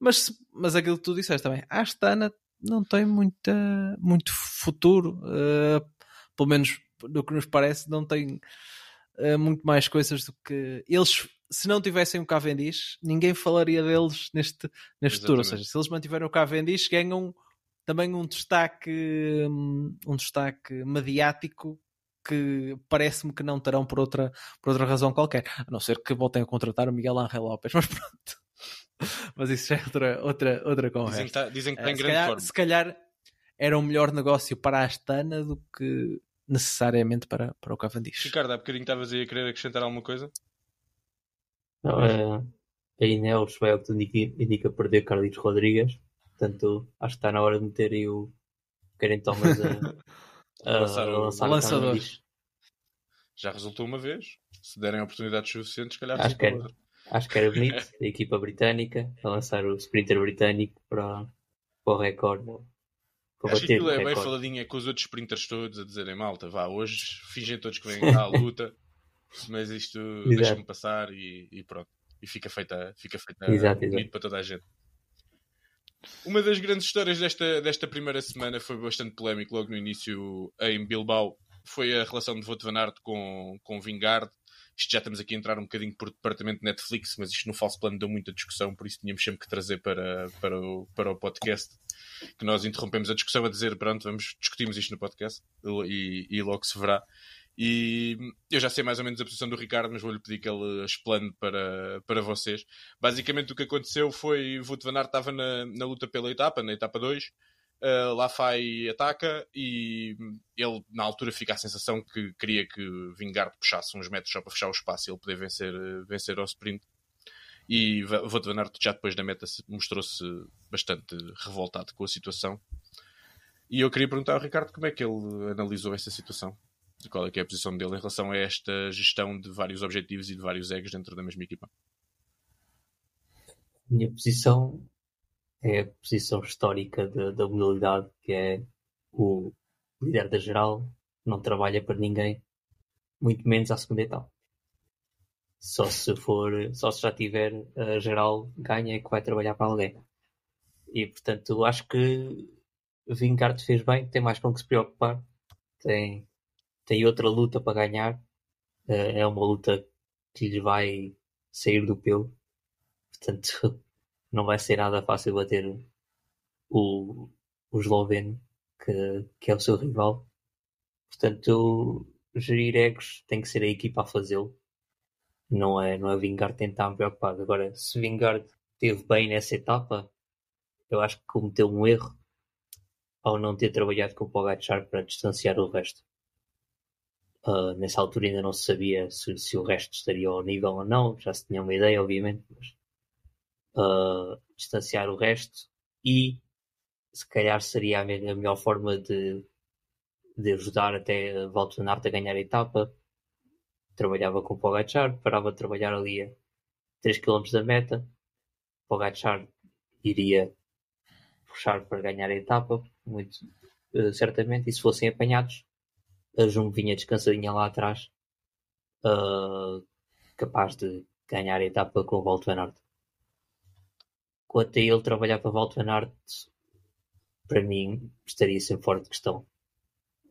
mas, mas aquilo que tu disseste também, a Astana não tem muita, muito futuro, uh, pelo menos do que nos parece, não tem uh, muito mais coisas do que eles. Se não tivessem o Cavendish, ninguém falaria deles neste, neste tour. Ou seja, se eles mantiverem o Cavendish, ganham também um destaque, hum, um destaque mediático que parece-me que não terão por outra, por outra razão qualquer. A não ser que voltem a contratar o Miguel Ángel Lopes, (laughs) mas pronto. mas isso já é outra, outra, outra conversa. Dizem que está, dizem que está em uh, grande calhar, forma. Se calhar era um melhor negócio para a Astana do que necessariamente para, para o Cavendish. Ricardo, há bocadinho estavas aí a querer acrescentar alguma coisa? Não, é, a Ineos vai ao que indica, indica perder Carlos Rodrigues, portanto acho que está na hora de meter aí o Karen Thomas a, (laughs) a, lançar, a lançar o lançador. Já resultou uma vez, se derem oportunidades suficientes, calhar acho que, era, acho que era (laughs) bonito. A equipa britânica a lançar o sprinter britânico para, para o recorde. Acho que aquilo é bem faladinho, é com os outros sprinters todos a dizerem malta, vá, hoje fingem todos que vêm (laughs) à luta, mas isto deixa-me passar e, e, pronto. E fica feita, fica feita exato, exato. para toda a gente. Uma das grandes histórias desta, desta primeira semana foi bastante polémico logo no início em Bilbao. Foi a relação de Voto Van Aert com, com Vingard. Isto já estamos aqui a entrar um bocadinho por departamento de Netflix, mas isto no falso plano deu muita discussão, por isso tínhamos sempre que trazer para, para, o, para o podcast que nós interrompemos a discussão a dizer, pronto, vamos discutimos isto no podcast e, e logo se verá. E eu já sei mais ou menos a posição do Ricardo, mas vou-lhe pedir que ele explane para, para vocês. Basicamente o que aconteceu foi Wout van Aert estava na, na luta pela etapa, na etapa 2, uh, eh, Lafay ataca e ele na altura fica a sensação que queria que Vingard puxasse uns metros só para fechar o espaço e ele poder vencer, vencer ao sprint. E Wout van Aert já depois da meta mostrou-se bastante revoltado com a situação. E eu queria perguntar ao Ricardo como é que ele analisou essa situação. Qual é, é a posição dele em relação a esta gestão de vários objetivos e de vários egos dentro da mesma equipa? Minha posição é a posição histórica da, da modalidade, que é o líder da geral, não trabalha para ninguém, muito menos à segunda etapa. Só se for, só se já tiver a geral ganha é que vai trabalhar para alguém. E portanto acho que Vingard fez bem, tem mais com que se preocupar, tem, tem outra luta para ganhar, eh, é uma luta que lhe vai sair do pelo, portanto (laughs) não vai ser nada fácil bater o, o esloveno que, que é o seu rival. Portanto, gerir egos tem que ser a equipa a fazê-lo não é, não é Vingard tentar me preocupar. Agora, se Vingard teve bem nessa etapa, eu acho que cometeu um erro ao não ter trabalhado com o Pogacar para distanciar o resto. Uh, nessa altura ainda não se sabia se, se, o resto estaria ao nível ou não, já se tinha uma ideia, obviamente, mas uh, distanciar o resto e se calhar seria a, melhor forma de, de ajudar até Valtonarte a ganhar a etapa, trabalhava com o Pogacar, parava de trabalhar ali a 3 km da meta, Pogacar iria puxar para ganhar a etapa, muito uh, certamente, e se fossem apanhados, a Jumbo vinha descansadinha lá atrás, uh, capaz de ganhar a etapa com o Walt Van Aert. Quanto a ele trabalhar para o Walt Van Aert, para mim estaria sempre fora de questão.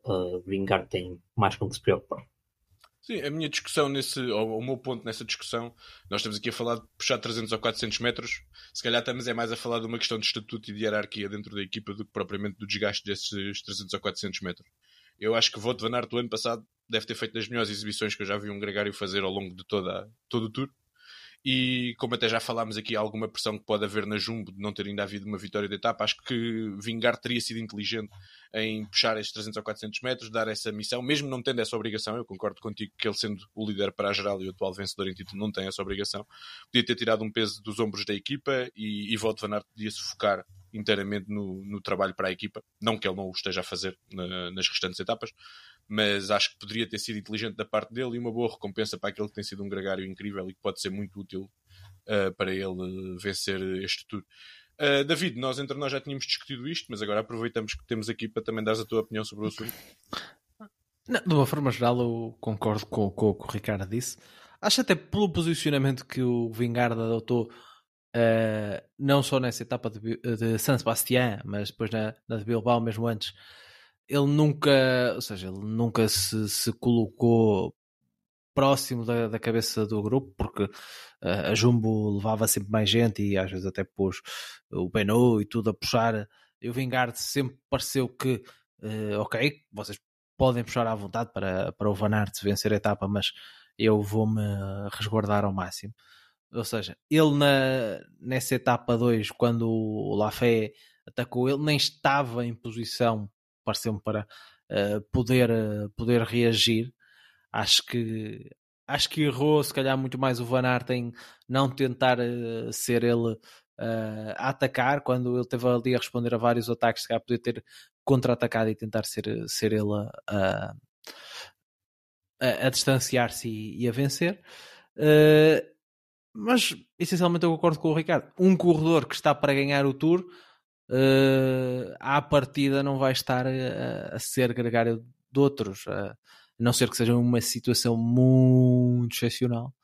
uh, Vingard tem mais com que se preocupar. Sim, a minha discussão nesse, ou o meu ponto nessa discussão, nós estamos aqui a falar de puxar 300 ou 400 metros, se calhar estamos é mais a falar de uma questão de estatuto e de hierarquia dentro da equipa do que propriamente do desgaste desses 300 ou 400 metros. Eu acho que Voto Van Aert, o ano passado, deve ter feito das melhores exibições que eu já vi um gregário fazer ao longo de toda, todo o tour. E como até já falámos aqui, há alguma pressão que pode haver na Jumbo de não ter ainda havido uma vitória de etapa, acho que Vingar teria sido inteligente em puxar estes 300 ou 400 metros, dar essa missão, mesmo não tendo essa obrigação. Eu concordo contigo que ele, sendo o líder para a geral e o atual vencedor em título, não tem essa obrigação. Podia ter tirado um peso dos ombros da equipa e, e Wout van Aert podia se focar inteiramente no, no, trabalho para a equipa. Não que ele não o esteja a fazer na, nas restantes etapas, mas acho que poderia ter sido inteligente da parte dele e uma boa recompensa para aquele que tem sido um gregário incrível e que pode ser muito útil uh, para ele vencer este tour. Uh, David, nós entre nós já tínhamos discutido isto, mas agora aproveitamos que temos aqui para também dar a tua opinião sobre o assunto. Não, de uma forma geral, eu concordo com, com o que o Ricardo disse. Acho até pelo posicionamento que o Vingarda adotou, uh, não só nessa etapa de, de San Sebastián, mas depois na, na de Bilbao, mesmo antes, ele nunca, ou seja, ele nunca se, se colocou próximo da, da cabeça do grupo, porque uh, a Jumbo levava sempre mais gente e às vezes até pôs o Beno e tudo a puxar. E o Vingard sempre pareceu que, uh, ok, vocês podem puxar à vontade para, para o Van Aert vencer a etapa, mas eu vou-me resguardar ao máximo. Ou seja, ele na, nessa etapa 2, quando o Lafay atacou, ele nem estava em posição pareceu-me para uh, poder, uh, poder reagir. Acho que acho que errou se calhar muito mais o Van Aert em não tentar uh, ser ele a atacar quando ele teve ali a responder a vários ataques, se calhar poder ter contra-atacado e tentar ser, ser ele a, a, a distanciar-se e, e, a vencer. Mas essencialmente eu concordo com o Ricardo. Um corredor que está para ganhar o Tour uh, à partida não vai estar a, a ser gregário de outros, a não ser que seja uma situação muito excepcional.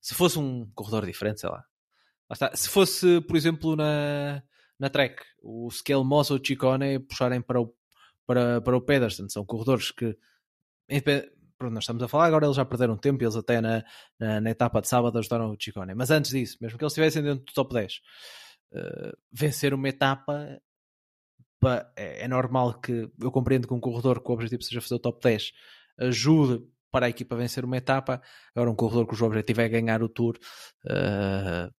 Se fosse um corredor diferente, sei lá. lá Se fosse, por exemplo, na, na Trek, o Scale Moss ou o Chicone puxarem para o, para, para o Pedersen, são corredores que pronto, nós estamos a falar agora, eles já perderam tempo, eles até na, na, na etapa de sábado ajudaram o Chicone. Mas antes disso, mesmo que eles estivessem dentro do top 10, uh, vencer uma etapa é, é, normal que eu compreendo que um corredor com o objetivo seja fazer o top 10 ajude para a equipa vencer uma etapa. Agora, um corredor cujo objetivo é ganhar o Tour, uh,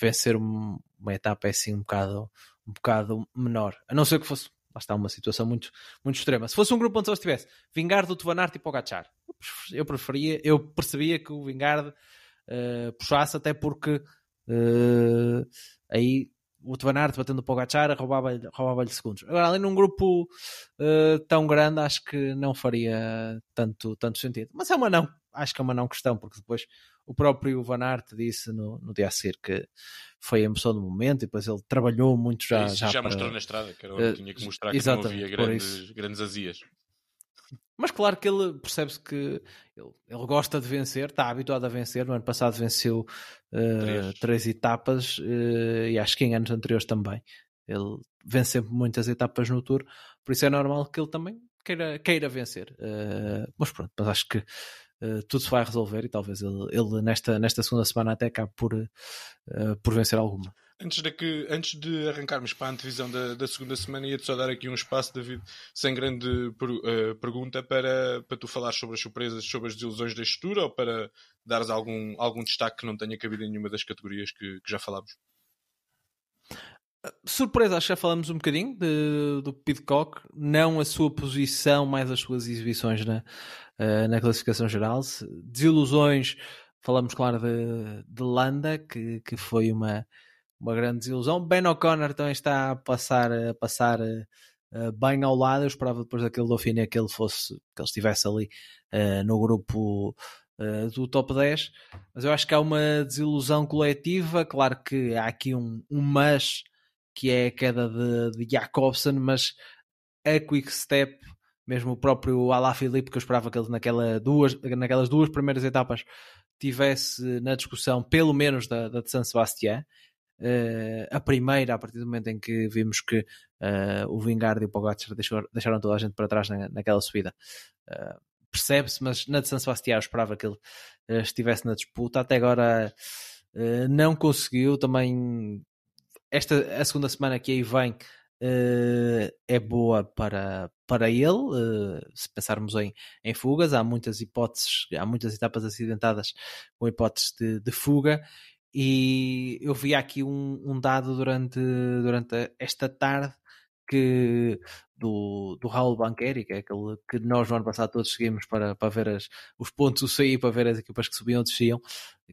vencer uma etapa é assim um bocado, um bocado menor. A não ser que fosse, lá está, uma situação muito, muito extrema. Se fosse um grupo onde só estivesse Vingard, o Tuvanart e Pogacar, eu preferia, eu percebia que o Vingard uh, puxasse, até porque uh, aí o Tvanart batendo o Pogacar roubava-lhe roubava segundos. Agora, ali num grupo uh, tão grande, acho que não faria tanto, tanto sentido. Mas é uma não, acho que é uma não questão, porque depois o próprio Van Aert disse no, no dia a seguir que foi a emoção do momento e depois ele trabalhou muito já. Isso, já, já para... mostrou na estrada, que era onde uh, tinha que mostrar que não havia grandes, grandes azias. Mas claro que ele percebe-se que ele, ele, gosta de vencer, está habituado a vencer. No ano passado venceu uh, três. três. etapas uh, e acho que em anos anteriores também. Ele vence sempre muitas etapas no Tour, por isso é normal que ele também queira, queira vencer. Uh, mas pronto, mas acho que tudo se vai resolver e talvez ele, ele, nesta, nesta segunda semana até acabe por, por vencer alguma. Antes de, que, antes de arrancarmos para a antevisão da, da segunda semana, ia-te só dar aqui um espaço, David, sem grande per, uh, pergunta, para, para tu falar sobre as surpresas, sobre as desilusões da estrutura ou para dares algum, algum destaque que não tenha cabido em nenhuma das categorias que, que já falámos? Surpresa, acho que já falamos um bocadinho de, do Pidcock, não a sua posição, mais as suas exibições na, uh, na classificação geral. Desilusões, falamos, claro, de, de Landa, que, que foi uma uma grande desilusão. Ben O'Connor também está a passar, a passar uh, bem ao lado. Eu esperava depois daquele Dauphiné que ele fosse, que ele estivesse ali uh, no grupo do top 10. Mas eu acho que há uma desilusão coletiva. Claro que há aqui um, um mas que é a queda de, de Jacobsen, mas a Quick Step, mesmo o próprio Alaphilippe, que eu esperava que ele naquela duas, naquelas duas primeiras etapas tivesse na discussão, pelo menos da, da de San Sebastián, Uh, a primeira, a partir do momento em que vimos que uh, o Vingard e o Pogacar deixaram, deixaram toda a gente para trás na, naquela subida. Uh, Percebe-se, mas na de San Sebastião eu esperava que ele estivesse na disputa. Até agora não conseguiu. Também esta a segunda semana que aí vem é boa para, para ele. se pensarmos em, em fugas, há muitas hipóteses, há muitas etapas acidentadas com hipóteses de, de fuga e eu vi aqui um, um dado durante, durante esta tarde que do, do Raul Banqueri, que é aquele que nós no ano passado todos seguimos para, para ver as, os pontos, o CI, para ver as equipas que subiam ou desciam,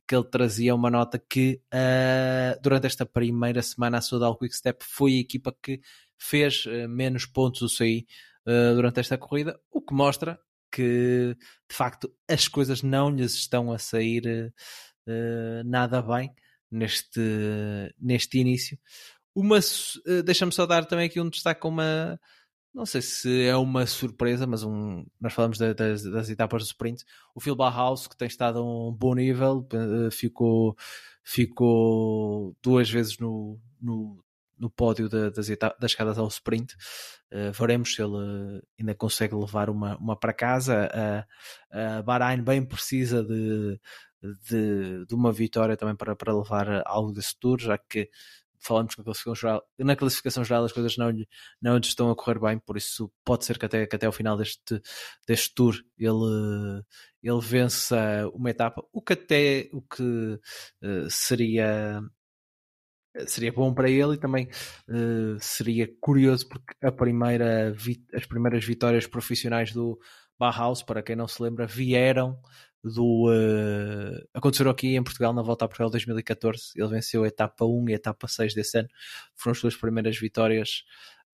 que ele trazia uma nota que uh, durante esta primeira semana a Sodal Quickstep foi a equipa que fez uh, menos pontos do CI uh, durante esta corrida, o que mostra que de facto as coisas não lhes estão a sair eh, nada bem neste, neste início. Uma, uh, deixa-me só dar também aqui um destaque a uma, não sei se é uma surpresa, mas um, nós falamos das, das, etapas do sprint. O Phil Barhouse, que tem estado a um bom nível, uh, ficou, ficou duas vezes no, no, no pódio das, das escadas ao sprint. Uh, veremos se ele ainda consegue levar uma, uma para casa. A, a Bahrein bem precisa de, de, de uma vitória também para, para levar algo desse tour, já que falamos na classificação geral, na classificação geral as coisas não não estão a correr bem, por isso pode ser que até, que até ao final deste, deste tour ele, ele vença uma etapa, o que até o que uh, seria seria bom para ele e também uh, seria curioso porque a primeira as primeiras vitórias profissionais do Barhaus, para quem não se lembra, vieram do. Uh, aconteceram aqui em Portugal na volta a Portugal 2014. Ele venceu a etapa 1 e a etapa 6 desse ano. Foram as suas primeiras vitórias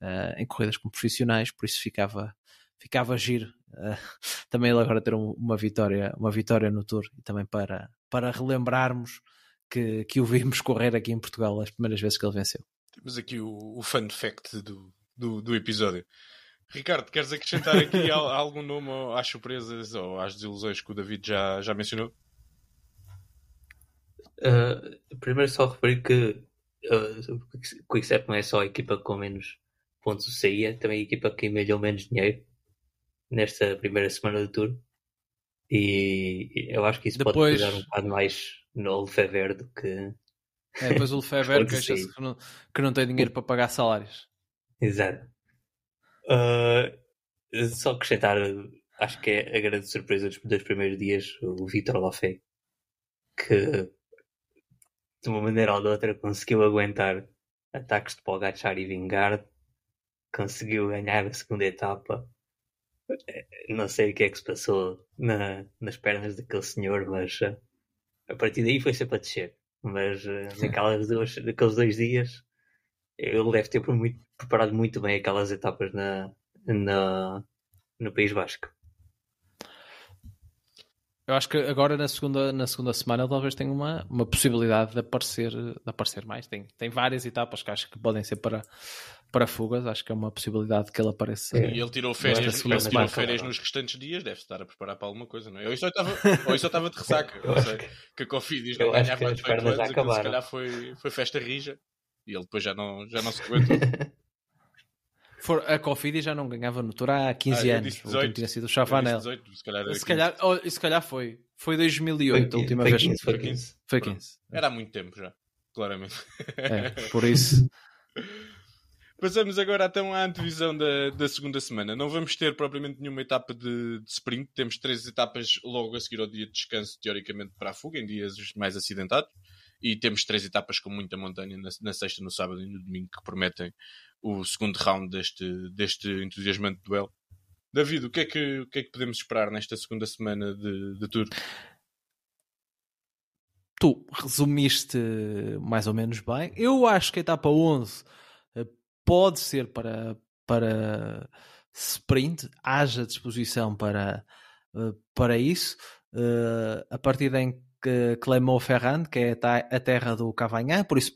uh, em corridas com profissionais, por isso ficava, ficava giro uh, (laughs) também ele agora ter um, uma, vitória, uma vitória no Tour e também para, para relembrarmos que, que o vimos correr aqui em Portugal as primeiras vezes que ele venceu. Temos aqui o, o fun fact do, do, do episódio. Ricardo, queres acrescentar aqui algum nome às surpresas ou às desilusões que o David já, já mencionou? Uh, primeiro só referir que uh, o Quickstep não é só a equipa com menos pontos do CI, é também a equipa que emelhou menos dinheiro nesta primeira semana do Tour. E eu acho que isso Depois... pode pegar um bocado mais no Lefebvre do que. É, depois o Lefebvre (laughs) queixa-se que não, que não tem dinheiro para pagar salários. Exato. Uh, só acrescentar, acho que é a grande surpresa dos, dos primeiros dias, o Vitor Lafay, que de uma maneira ou de outra conseguiu aguentar ataques de Pogacar e Vingard, conseguiu ganhar a segunda etapa. Não sei o que é que se passou na, nas pernas daquele senhor, mas uh, a partir daí foi sempre a descer. Mas uh, naquelas duas, naqueles dois dias ele deve ter muito, preparado muito bem aquelas etapas na, na, no País Basco. Eu acho que agora na segunda, na segunda semana ele talvez tenha uma, uma possibilidade de aparecer, de aparecer mais. Tem, tem várias etapas que acho que podem ser para, para fugas. Acho que é uma possibilidade que ele apareça. E ele tirou férias, ele tirou férias nos restantes dias, deve estar a preparar para alguma coisa, não é? Ou isso (laughs) estava, de ressaca. eu sei que a Cofidis não ganhava tanto anos, se calhar foi, foi festa rija. E ele depois já não, já não se aguentou. (laughs) For, a Cofidi já não ganhava no Tour há 15 ah, anos. 18, tinha sido o Chavanel. 18, se calhar, se, calhar, oh, se calhar foi. Foi 2008 foi, a última foi vez. 15, foi 15. Foi 15. Era há muito tempo já, claramente. É, (laughs) por isso. Passamos agora então à antevisão da, da segunda semana. Não vamos ter propriamente nenhuma etapa de, de, sprint. Temos três etapas logo a seguir ao dia de descanso, teoricamente, para a fuga, em dias mais acidentados e temos três etapas com muita montanha na, na, sexta, no sábado e no domingo que prometem o segundo round deste, deste entusiasmante duelo. David, o que, é que, o que é que podemos esperar nesta segunda semana de, de Tour? Tu resumiste mais ou menos bem. Eu acho que a etapa 11 eh, pode ser para, para sprint, haja disposição para, eh, para isso. Eh, a partir em que Clermont-Ferrand, que é a terra do Cavanhã, por isso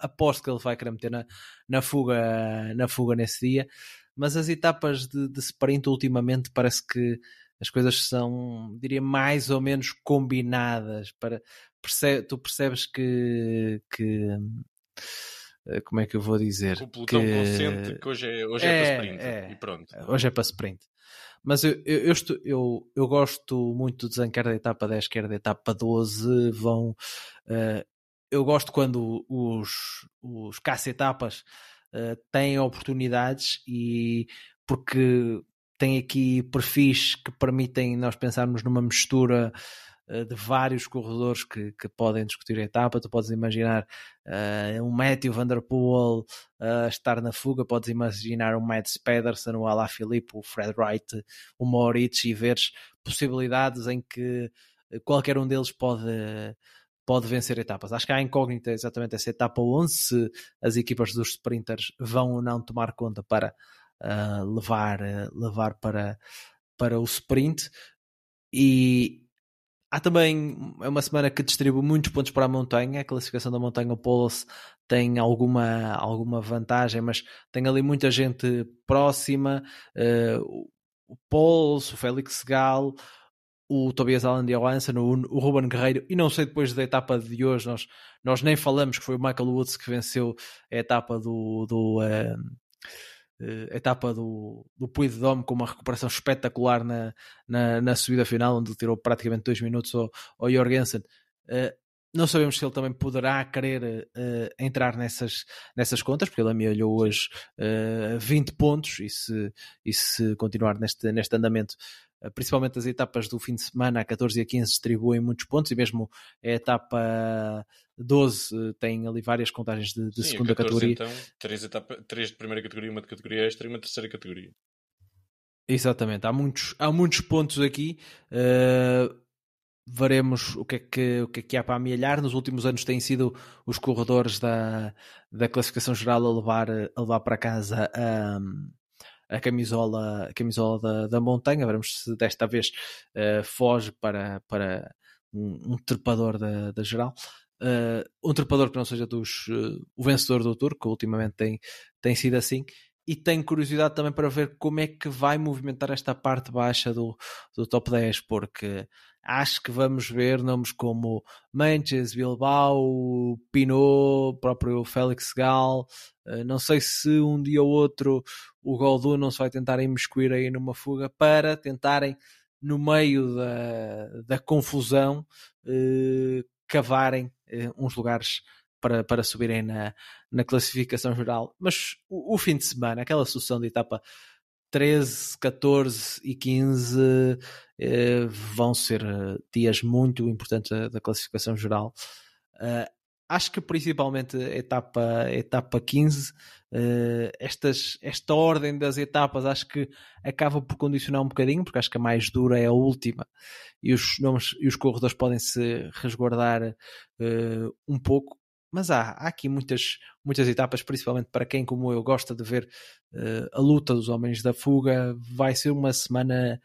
aposto que ele vai querer meter na, na, fuga, na fuga nesse dia. Mas as etapas de, de sprint ultimamente parece que as coisas são, diria, mais ou menos combinadas. Para, percebe, tu percebes que, que uh, como é que eu vou dizer? O pelotão que... consente que hoje é, hoje é, é para sprint é, e pronto. Hoje é para sprint. Mas eu, eu, eu, estou, eu, eu gosto muito de quer da etapa 10, quer da etapa 12. Vão, uh, eu gosto quando os, os caça-etapas uh, têm oportunidades e porque tem aqui perfis que permitem nós pensarmos numa mistura de vários corredores que, que, podem discutir a etapa. Tu podes imaginar uh, um Matthew Van Der Poel uh, estar na fuga, podes imaginar um Mads Pedersen, o Ala Filipe, o Fred Wright, o Moritz e veres possibilidades em que qualquer um deles pode pode vencer etapas. Acho que há incógnita exatamente essa etapa 11, se as equipas dos sprinters vão ou não tomar conta para uh, levar, levar para, para o sprint. E há também é uma semana que distribui muitos pontos para a montanha. A classificação da montanha, o Polos tem alguma, alguma vantagem, mas tem ali muita gente próxima. Uh, o Polos, o Félix Gal, o Tobias Allen de Johansson, o, o Ruben Guerreiro, e não sei depois da etapa de hoje, nós, nós nem falamos que foi o Michael Woods que venceu a etapa do, do uh, uh, etapa do, do Puy de Dome com uma recuperação espetacular na, na, na, subida final, onde tirou praticamente dois minutos ao, ao Jorgensen. Uh, não sabemos se ele também poderá querer uh, entrar nessas, nessas contas, porque ele amealhou hoje uh, 20 pontos e se, e se continuar neste, neste andamento principalmente as etapas do fim de semana, a 14 e a 15, distribuem muitos pontos, e mesmo a etapa 12 eh, tem ali várias contagens de, de Sim, segunda 14, categoria. Então, três, etapa, três de primeira categoria, uma de categoria extra e uma terceira categoria. Exatamente, há muitos, há muitos pontos aqui. Uh, veremos o que, é que, o que é que há para amealhar. Nos últimos anos têm sido os corredores da, da classificação geral a levar, a levar para casa a, a camisola, a camisola da, da montanha. Veremos se desta vez uh, foge para, para um, um trepador da, da geral. Uh, um trepador que não seja dos, uh, o vencedor do Tour, que ultimamente tem, tem sido assim. E tenho curiosidade também para ver como é que vai movimentar esta parte baixa do, do top 10, porque acho que vamos ver nomes como Manches, Bilbao, Pinot, próprio Félix Gal. Não sei se um dia ou outro o Goldu não se vai tentar imiscuir aí numa fuga para tentarem, no meio da, da confusão, eh, cavarem eh, uns lugares para, para subirem na, na classificação geral. Mas o, o fim de semana, aquela sucessão de etapa 13, 14 e 15 eh, vão ser eh, dias muito importantes da, da classificação geral. Uh, acho que principalmente a etapa, etapa 15, uh, estas, esta ordem das etapas acho que acaba por condicionar um bocadinho, porque acho que a mais dura é a última e os, nomes, e os corredores podem se resguardar uh, um pouco mas há, há aqui muitas, muitas etapas, principalmente para quem, como eu, gosta de ver uh, a luta dos homens da fuga. Vai ser uma semana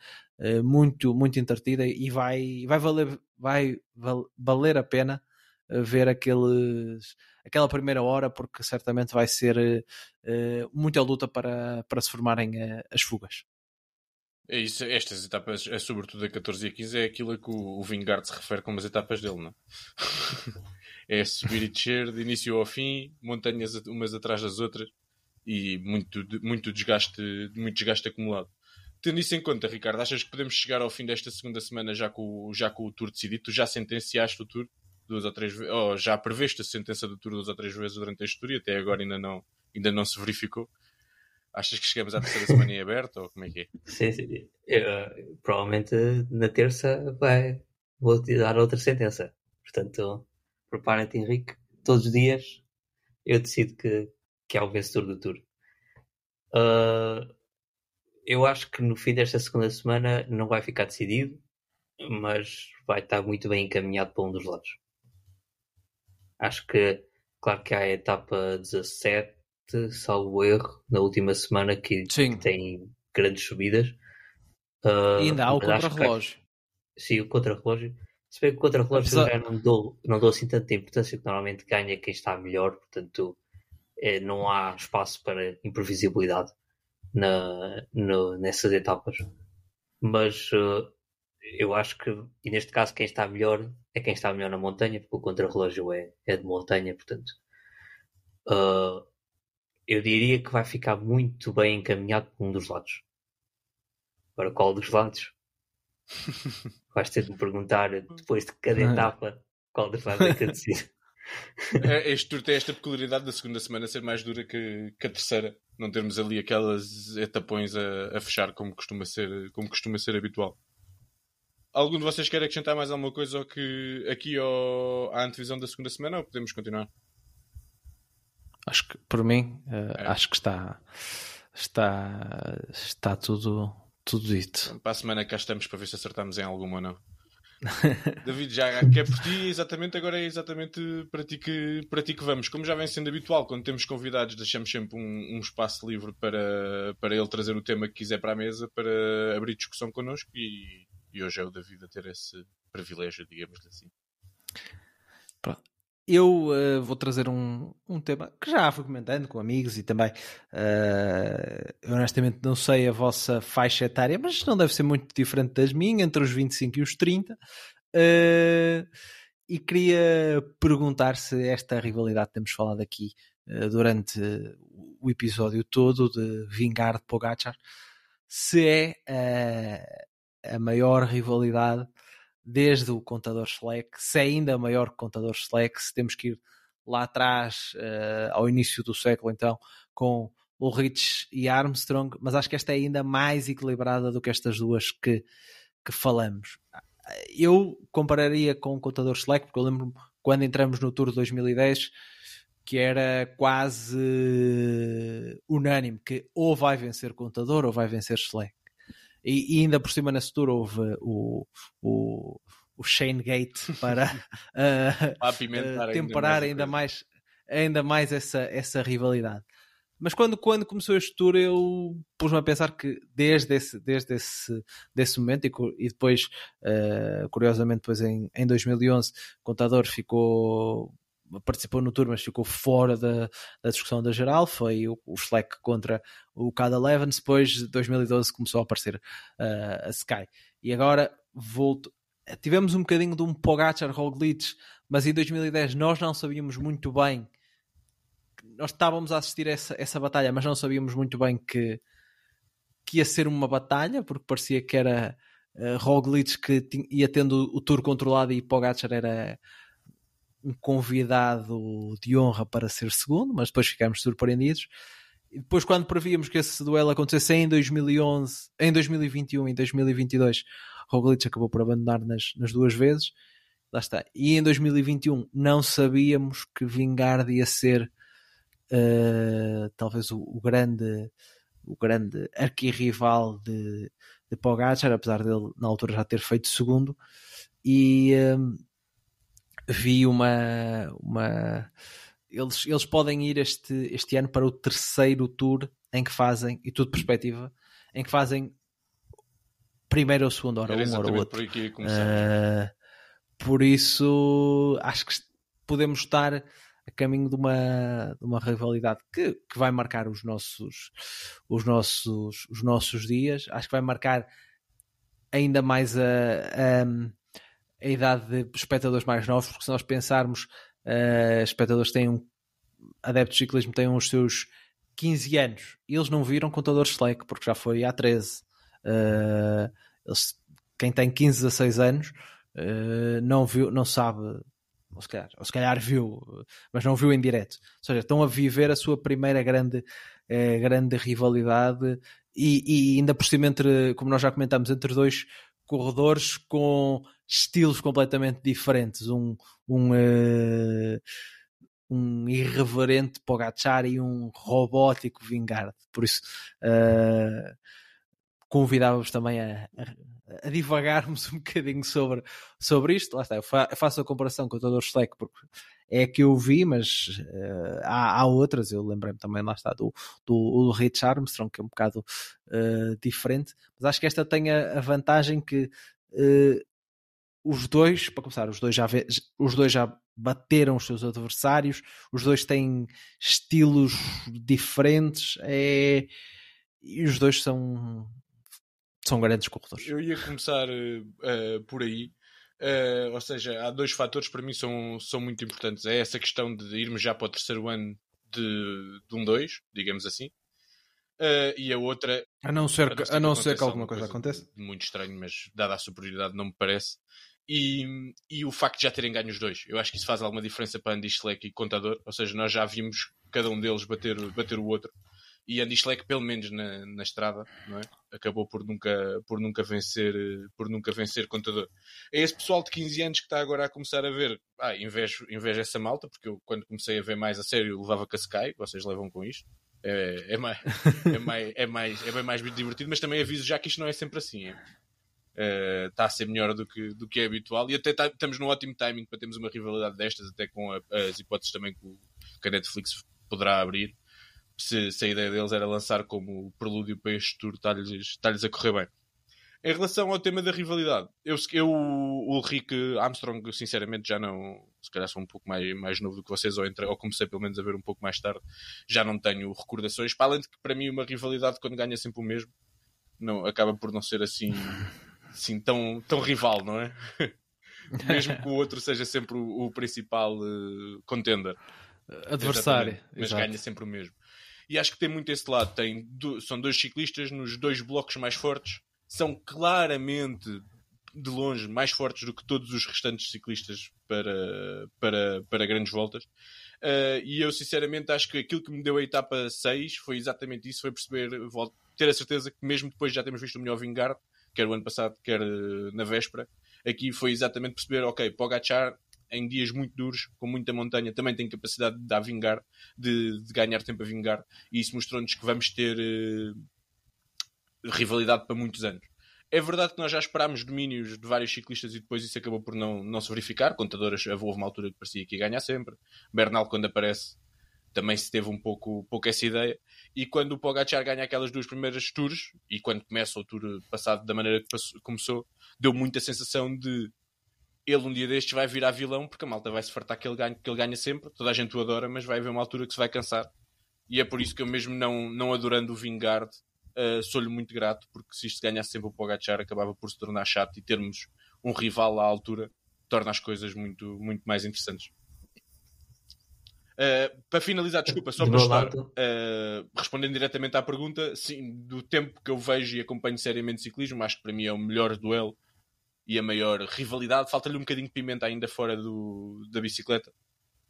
muito, muito entretida e vai, vai, valer, vai valer a pena ver aqueles, aquela primeira hora, porque certamente vai ser muita luta para, para se formarem as fugas. É isso, estas etapas, é sobretudo a 14 e a 15, é aquilo a que o, o Vingard se refere como as etapas dele, não é? (laughs) é subir e descer de início ao fim, montanhas umas atrás das outras e muito, muito, desgaste, muito desgaste acumulado. Tendo isso em conta, Ricardo, achas que podemos chegar ao fim desta segunda semana já com, já com o Tour decidido? Tu já sentenciaste o Tour duas ou três vezes, ou já preveste a sentença do Tour duas ou três vezes durante este Tour e até agora ainda não, ainda não se verificou. Achas que chegamos à terceira semana em aberto ou como é que é? Sim, sim. Eu, provavelmente na terça vai, vou te dar outra sentença. Portanto, prepara-te Henrique, todos os dias eu decido que, que é o vencedor do Tour. Uh, eu acho que no fim desta segunda semana não vai ficar decidido, mas vai estar muito bem encaminhado para um dos lados. Acho que, claro que há a etapa 17, salvo erro, na última semana que, que tem grandes subidas. Uh, e ainda há o contra-relógio. Sim, o contra-relógio. Se bem que contra relógio Apesar... já não dou, não dou assim tanta importância que normalmente ganha quem está melhor, portanto é, não há espaço para imprevisibilidade na, no, nessas etapas. Mas uh, eu acho que, e neste caso, quem está melhor é quem está melhor na montanha, porque o contrarrelógio é, é de montanha, portanto. uh, eu diria que vai ficar muito bem encaminhado por um dos lados. Agora, qual dos lados? (laughs) Vais ter de me perguntar depois de cada etapa qual dos lados é que eu decido. É, este tour tem esta peculiaridade da segunda semana ser mais dura que, que a terceira. Não termos ali aquelas etapões a, a, fechar como costuma, ser, como costuma ser habitual. Algum de vocês quer acrescentar mais alguma coisa que, aqui ao, à antevisão da segunda semana ou podemos continuar? Acho que, por mim, uh, é. acho que está, está, está tudo, tudo dito. Para a semana cá estamos para ver se acertamos em alguma ou não. (laughs) David, já que é por ti, exatamente, agora é exatamente para ti, que, para ti que vamos. Como já vem sendo habitual, quando temos convidados, deixamos sempre um, um, espaço livre para, para ele trazer o tema que quiser para a mesa, para abrir discussão connosco e, e hoje é o David a ter esse privilégio, digamos assim. Pronto. Eu uh, vou trazer um, um tema que já fui comentando com amigos e também, uh, honestamente, não sei a vossa faixa etária, mas não deve ser muito diferente das minhas, entre os 25 e os 30. Uh, eh, e queria perguntar se esta rivalidade que temos falado aqui durante o episódio todo de Vingar de Pogacar, se é a maior rivalidade desde o contador Slack, se é ainda maior que o contador Slack, se temos que ir lá atrás, uh, ao início do século, então, com o Rich e Armstrong, mas acho que esta é ainda mais equilibrada do que estas duas que, que falamos. Eu compararia com o contador Slack, porque eu lembro quando entramos no Tour de 2010 que era quase unânime que ou vai vencer contador ou vai vencer Slack. E, e, ainda por cima na Tour houve o, o, o Shane Gate para (laughs) uh, temperar ainda mais, ainda mais essa, essa rivalidade. Mas quando, quando começou este tour, eu pus-me a pensar que desde esse, desde esse desse momento, e, e depois, uh, curiosamente, depois em, em 2011, o contador ficou participou no tour, mas ficou fora da, da discussão da geral. Foi o, o contra o Cada Levens. Depois, de 2012, começou a aparecer uh, a Sky. E agora volto. Tivemos um bocadinho de um Pogacar Roglic, mas em 2010 nós não sabíamos muito bem. Nós estávamos a assistir essa, essa batalha, mas não sabíamos muito bem que, que ia ser uma batalha, porque parecia que era uh, Roglic que tinha, ia tendo o tour controlado e Pogacar era um convidado de honra para ser segundo, mas depois ficámos surpreendidos. E depois, quando prevíamos que esse duelo acontecesse em 2011, em 2021 e em 2022, Roglic acabou por abandonar nas, nas duas vezes. Lá está. E em 2021 não sabíamos que Vingard ia ser uh, talvez o, o, grande o grande arquirrival de, de Pogacar, apesar dele na altura já ter feito segundo. E, uh, vi uma. uma eles, eles podem ir este, este ano para o terceiro tour em que fazem, e tudo perspectiva, em que fazem primeiro ou segundo hora, um hora ou outro. Por, uh, por isso, acho que podemos estar a caminho de uma, de uma rivalidade que, que vai marcar os nossos, os, nossos, os nossos dias. Acho que vai marcar ainda mais a, a a idade de espectadores mais novos, porque se nós pensarmos, uh, espectadores têm um adeptos de ciclismo têm os seus 15 anos e eles não viram contador Slack porque já foi há 13. Uh, eles, quem tem 15 a 6 anos uh, não viu, não sabe, ou se, calhar, ou se calhar viu, mas não viu em direto. Ou seja, estão a viver a sua primeira grande, uh, grande rivalidade e, e ainda por cima entre, como nós já comentamos, entre dois corredores com estilos completamente diferentes. Um, um, uh, um irreverente Pogacar e um robótico Vingard. Por isso, uh, convidava-vos também a, a, divagarmos (laughs) um bocadinho sobre, sobre isto. Lá está, eu faço a comparação com o Tador Schleck porque é que eu vi, mas uh, há, há, outras. Eu lembrei-me também, lá está, do, do, do Rich Armstrong, que é um bocado uh, diferente. Mas acho que esta tem a, a vantagem que uh, os dois, para começar, os dois, já os dois já bateram os seus adversários, os dois têm estilos diferentes é, e os dois são, são grandes corredores. Eu ia começar uh, por aí. Uh, ou seja, há dois fatores para mim são, são muito importantes. É essa questão de irmos já para o terceiro ano de, de um 2, digamos assim. Uh, e a outra. A não ser, que, a não ser que alguma coisa, coisa aconteça. Muito estranho, mas dada a superioridade, não me parece. E, e o facto de já terem ganho os dois. Eu acho que isso faz alguma diferença para Andy Schleck e Contador. Ou seja, nós já vimos cada um deles bater, bater o outro. E Andy Schleck, pelo menos na, na estrada, é? acabou por nunca, por, nunca vencer, por nunca vencer Contador. É esse pessoal de 15 anos que está agora a começar a ver. Ah, invejo, invejo essa malta, porque eu quando comecei a ver mais a sério levava Cascai, vocês levam com isto. É, é, mais, é, mais, é, mais, é bem mais divertido, mas também aviso já que isto não é sempre assim. Está é. uh, a ser melhor do que, do que é habitual e até tá, estamos num ótimo timing para termos uma rivalidade destas, até com a, as hipóteses também que, o, que a Netflix poderá abrir. Se, se, a ideia deles era lançar como prelúdio para este tour, está-lhes está a correr bem. Em relação ao tema da rivalidade, eu, eu o Rick Armstrong, sinceramente, já não. Se calhar sou um pouco mais, mais novo do que vocês, ou, entre, ou comecei pelo menos a ver um pouco mais tarde, já não tenho recordações. Para além de que, para mim, uma rivalidade, quando ganha sempre o mesmo, não, acaba por não ser assim, (laughs) assim tão, tão rival, não é? (laughs) Mesmo que o outro seja sempre o, o principal uh, contender. Adversário. Mas Exato. ganha sempre o mesmo. E acho que tem muito esse lado. Tem, são dois ciclistas nos dois blocos mais fortes são claramente de longe mais fortes do que todos os restantes ciclistas para, para, para grandes voltas. Uh, e eu sinceramente acho que aquilo que me deu a etapa 6 foi exatamente isso, foi perceber, ter a certeza que mesmo depois já temos visto o melhor Vingard, quer o ano passado, quer uh, na véspera, aqui foi exatamente perceber, ok, Pogacar em dias muito duros, com muita montanha, também tem capacidade de dar vingar, de, de ganhar tempo a vingar, e isso mostrou-nos que vamos ter uh, rivalidade para muitos anos. É verdade que nós já esperámos domínios de vários ciclistas e depois isso acabou por não, não se verificar. Contadoras, houve uma altura que parecia que ia ganhar sempre. Bernal, quando aparece, também se teve um pouco, pouco essa ideia. E quando o Pogacar ganha aquelas duas primeiras tours, e quando começa o tour passado da maneira que passou, começou, deu muita sensação de ele um dia destes vai virar vilão, porque a malta vai se fartar que ele ganha, que ele ganha sempre. Toda a gente o adora, mas vai haver uma altura que se vai cansar. E é por isso que eu mesmo não, não adorando o Vingard, uh, sou-lhe muito grato, porque se isto ganhasse sempre o Pogacar, acabava por se tornar chato e termos um rival à altura torna as coisas muito, muito mais interessantes. Uh, para finalizar, desculpa, só para estar uh, respondendo diretamente à pergunta, sim, do tempo que eu vejo e acompanho seriamente ciclismo, acho que para mim é o melhor duelo e a maior rivalidade. Falta-lhe um bocadinho de pimenta ainda fora do, da bicicleta,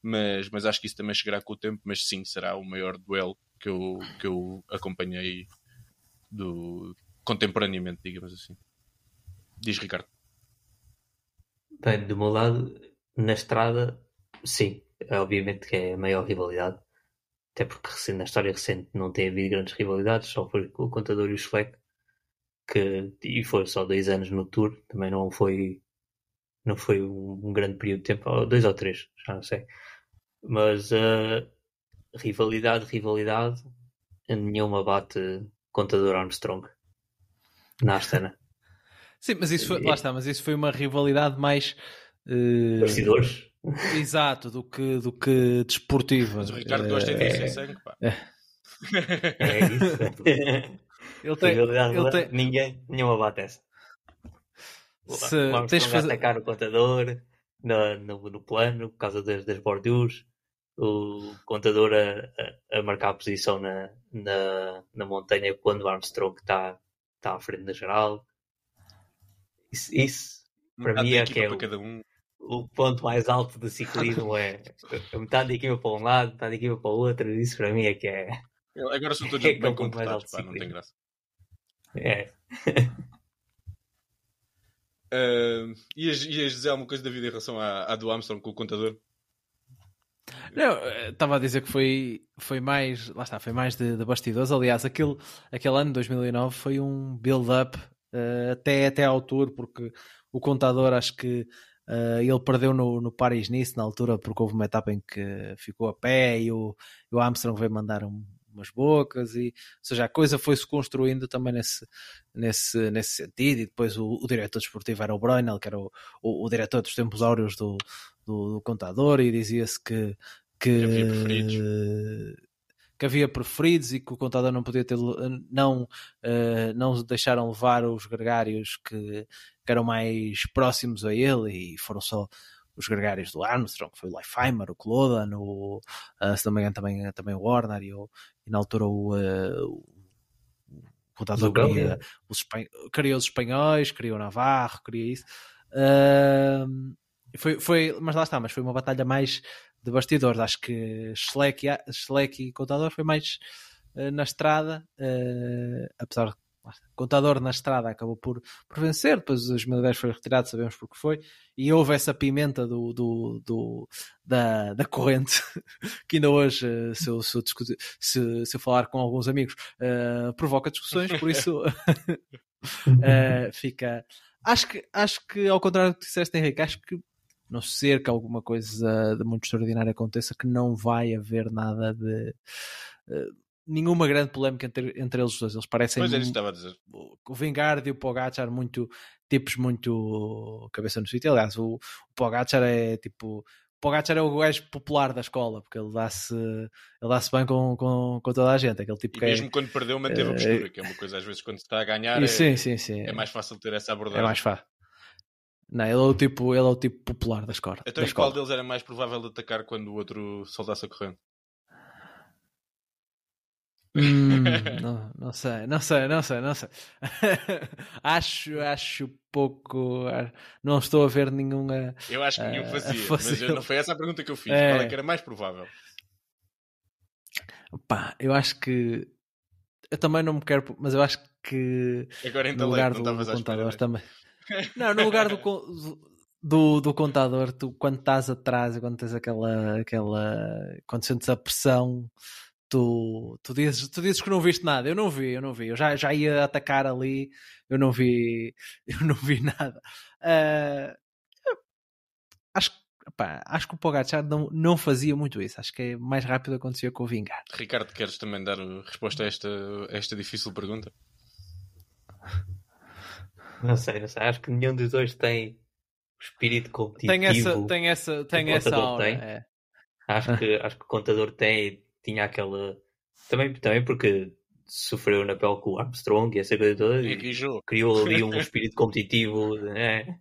mas, mas acho que isso também chegará com o tempo. Mas sim, será o maior duelo que eu, que eu acompanhei do contemporaneamente, digamos assim. Diz Ricardo. Bem, do meu lado, na estrada, sim, obviamente que é a maior rivalidade. Até porque na história recente não tem havido grandes rivalidades, só foi o Contador e o Schleck, que e foi só dois anos no Tour, também não foi não foi um, grande período de tempo, dois ou três, já não sei. Mas uh, rivalidade, rivalidade, nenhuma bate contador Armstrong na Astana. (laughs) Sim, mas isso foi, lá está, mas isso foi uma rivalidade mais uh, bastidores. Exato, do que, do que desportiva. Mas o Ricardo uh, gosta disso é, sangue, pá. É, é isso. (laughs) ele tem, ele tem... Ninguém, nenhuma bate essa. Se, Vamos tens fazer... atacar o contador no, no, no, plano por causa das, das bordures o contador a, a, a, marcar a posição na, na, na montanha quando o Armstrong está tá à frente da geral. Isso, isso para mim é que é o, um. O, ponto mais alto do ciclismo é metade da equipa para um lado, metade da equipa para o outro. Isso para mim é que é. Agora são todos é bem comportados, pá, não tem graça. É. uh, (laughs) ias, ias dizer alguma coisa da vida em relação à, à do Armstrong com o contador? Não, estava a dizer que foi, foi mais, lá está, foi mais de, de bastidores. Aliás, aquele, aquele ano, 2009, foi um build-up uh, até, até à altura, porque o contador, acho que uh, ele perdeu no, no Paris-Nice na altura, porque houve uma etapa em que ficou a pé e o, e o Armstrong veio mandar um, umas bocas, e, ou seja, a coisa foi-se construindo também nesse, nesse, nesse sentido. E depois o, o diretor desportivo era o Broinel, que era o, o, o diretor dos tempos áureos do, do, do contador e dizia-se que, que. Que havia preferidos e que o contador não podia ter não, uh, não deixaram levar os gregários que, que, eram mais próximos a ele e foram só os gregários do Armstrong, foi o Leifheimer, o Clodan, o, uh, se não me engano também, também o Warner e, o, e na altura o, uh, o contador queria os, queria os espanhóis, queria o Navarro, queria isso. Uh, foi, foi, mas lá está, mas foi uma batalha mais de bastidores. Acho que Schleck, Schleck e Contador foi mais uh, na estrada, uh, apesar de Contador na estrada acabou por, por vencer, depois os 2010 foi retirado, sabemos porque foi, e houve essa pimenta do, do, do da, da corrente, (laughs) que ainda hoje, eh, se eu, se eu, discutir, se, se eu falar com alguns amigos, uh, provoca discussões, por isso uh, (laughs) fica. Acho que, acho que, ao contrário do que disseste, Henrique, acho que não ser que alguma coisa de muito extraordinária aconteça, que não vai haver nada de. Uh, nenhuma grande polémica entre, entre eles dois. Eles parecem. Pois é, isso estava a dizer. O Vingard e o Pogacar, muito. tipos muito. cabeça no sítio. Aliás, o, o Pogacar é tipo. Pogacar é o gajo popular da escola, porque ele dá-se ele dá-se bem com, com, com toda a gente. Aquele tipo e que mesmo é, quando perdeu, manteve a postura, é, que é uma coisa às vezes quando se está a ganhar. E, é, sim, sim, sim. É mais fácil ter essa abordagem. É mais fácil. Não, ele é o tipo, ele é o tipo popular da escola. Então, da qual deles era mais provável de atacar quando o outro soltasse a corrente? Hum, (laughs) não, não sei, não sei, não sei, não sei. (laughs) acho, acho pouco. Não estou a ver nenhuma. Eu acho que nenhum uh, (laughs) fazia, mas eu, não foi essa a pergunta que eu fiz. É... Qual é que era mais provável? Pá, eu acho que. Eu também não me quero, mas eu acho que. Agora no lugar do, do contador também. Não, no lugar do, do, do contador, tu quando estás atrás, quando tens aquela. aquela quando sentes a pressão tu, tu, dizes, tu dizes que não viste nada. Eu não vi, eu não vi. Eu já, já ia atacar ali, eu não vi, (laughs) eu não vi nada. Uh, acho, pá, acho que o Pogacar não, não fazia muito isso. Acho que é mais rápido acontecia com o Vingar. Ricardo, queres também dar resposta a esta, a esta difícil pergunta? Não sei, não sei. Acho que nenhum dos dois tem o espírito competitivo. Tem essa, tem essa, tem essa aura. Tem. É. Acho, que, acho que o contador tem tinha aquela. Também, também porque sofreu na pele com o Armstrong e essa coisa toda. E criou ali um (laughs) espírito competitivo né?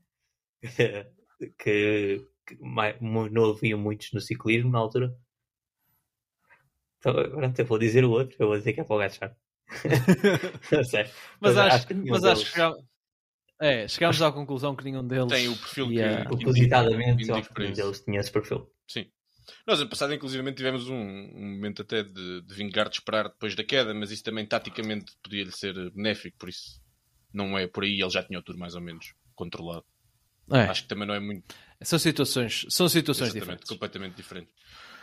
que, que mais, não havia muitos no ciclismo na altura. Então, agora não vou dizer o outro, eu vou dizer que é para o Gachar. (laughs) mas, mas, acho, acho que, mas acho que é, chegámos à conclusão que nenhum deles tem o perfil que, uh... propositadamente nenhum deles tinha esse perfil. Sim. Nós, ano passado, inclusive, tivemos um, um momento até de, de vingar de esperar depois da queda, mas isso também, taticamente, podia-lhe ser benéfico, por isso não é por aí. Ele já tinha o tour mais ou menos controlado. É. Acho que também não é muito. São situações, são situações diferentes. completamente diferentes.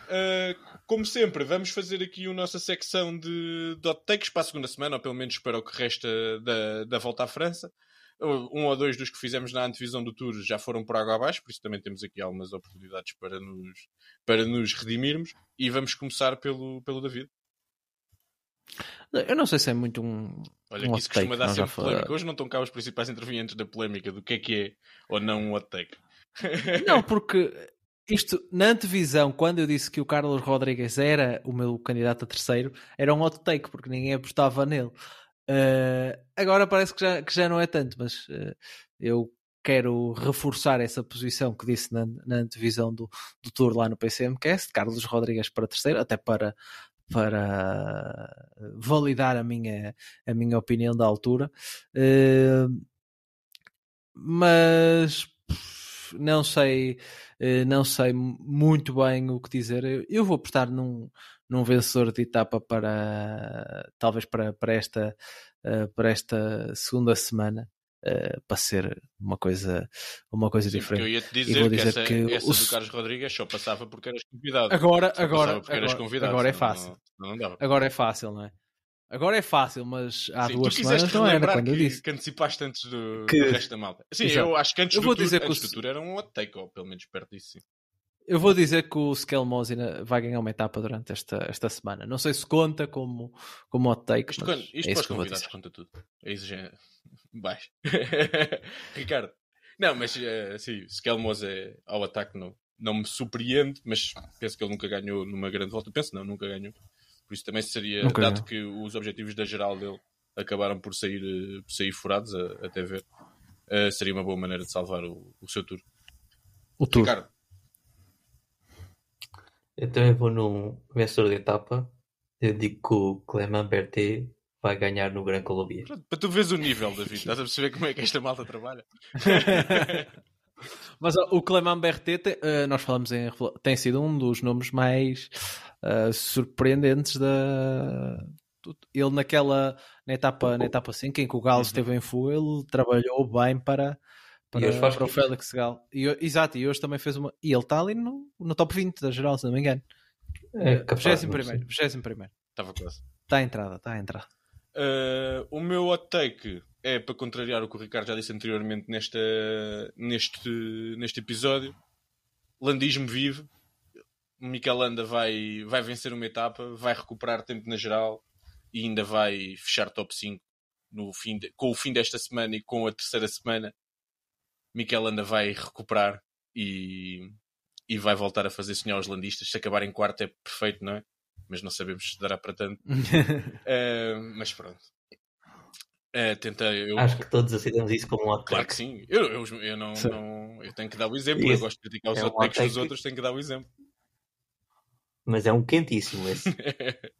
Uh, como sempre, vamos fazer aqui a nossa secção de, de hot takes para a segunda semana, ou pelo menos para o que resta da, da volta à França um ou dois dos que fizemos na antevisão do Tour já foram por água abaixo, por isso também temos aqui algumas oportunidades para nos, para nos redimirmos. E vamos começar pelo, pelo David. Eu não sei se é muito um. Olha, um que isso costuma dar sempre polémica. Hoje não estão cá os principais intervenientes da polémica do que é que é ou não um hot take. (laughs) Não, porque isto, na antevisão, quando eu disse que o Carlos Rodrigues era o meu candidato a terceiro, era um hot take, porque ninguém apostava nele. Uh, agora parece que já, que já não é tanto, mas uh, eu quero reforçar essa posição que disse na, na antevisão do, do Tour lá no PCMcast, Carlos Rodrigues para terceiro, até para, para validar a minha, a minha opinião da altura. Uh, mas não sei, não sei muito bem o que dizer. Eu vou apostar num, num vencedor de etapa para talvez para, para, esta, uh, para esta segunda semana. Uh, para ser uma coisa, uma coisa Sim, diferente. Eu ia te dizer, vou dizer que, essa, que essa o... do Carlos Rodrigues só passava porque eras convidado. Agora, agora, agora, convidado, agora é fácil. Não, não agora é fácil, não é? Agora é fácil, mas há Sim, duas semanas não era quando que, eu disse. Que antecipaste antes do, que... do resto da malta. Sim, Exato. eu acho que antes eu vou do dizer tour, que o... tour era um hot take, ou pelo menos perto disso. Sim. Eu vou dizer que o Skelmos vai ganhar uma etapa durante esta, esta semana. Não sei se conta como, como hot take. Isto, mas isto é convidados conta tudo. É isso já. Baixo. (laughs) Ricardo. Não, mas uh, sim, Skelmos é ao ataque não, não me surpreende, mas penso que ele nunca ganhou numa grande volta. Penso não, nunca ganhou. Por isso também seria, nunca dado ganhou. que os objetivos da geral dele acabaram por sair, uh, por sair furados, a, até ver, uh, seria uma boa maneira de salvar o, o seu tour. O tour. Ricardo, Então eu vou num vencedor de etapa. Eu digo que o Clement Berthet vai ganhar no Gran. Pronto, para tu veres o nível, David, estás a perceber como é que esta malta trabalha? (laughs) Mas ó, o Clement Berthet, tem- eh, nós falamos em tem sido um dos nomes mais eh, surpreendentes da. Ele naquela na etapa, na etapa 5, em que o Galo Uhum. esteve em fuga, ele trabalhou bem para, para, hoje faz para o. Félix Galo. E, exato, e hoje também fez uma. E ele está ali no, no top 20 da geral, se não me engano. É capaz, 21 não primeiro, 21 primeiro. Estava quase. Está à entrada, está à entrada. Uh, o meu hot take é para contrariar o que o Ricardo já disse anteriormente nesta, neste, neste episódio. Landismo vive. Mikel Landa vai, vai vencer uma etapa, vai recuperar tempo na geral e ainda vai fechar top 5 no fim de- com o fim desta semana e com a terceira semana. Mikel Landa vai recuperar e, e vai voltar a fazer sonhar os landistas. Se acabar em quarto é perfeito, não é? Mas não sabemos se dará para tanto. Uh, (laughs) mas pronto. Uh, tentei. Eu, Acho que todos aceitamos isso como um hot Claro que sim. Eu, eu, eu não, não- eu tenho que dar o exemplo. Eu Isso. gosto de criticar os É um hot dos outros, tenho que dar o exemplo. Mas é um quentíssimo esse. (laughs)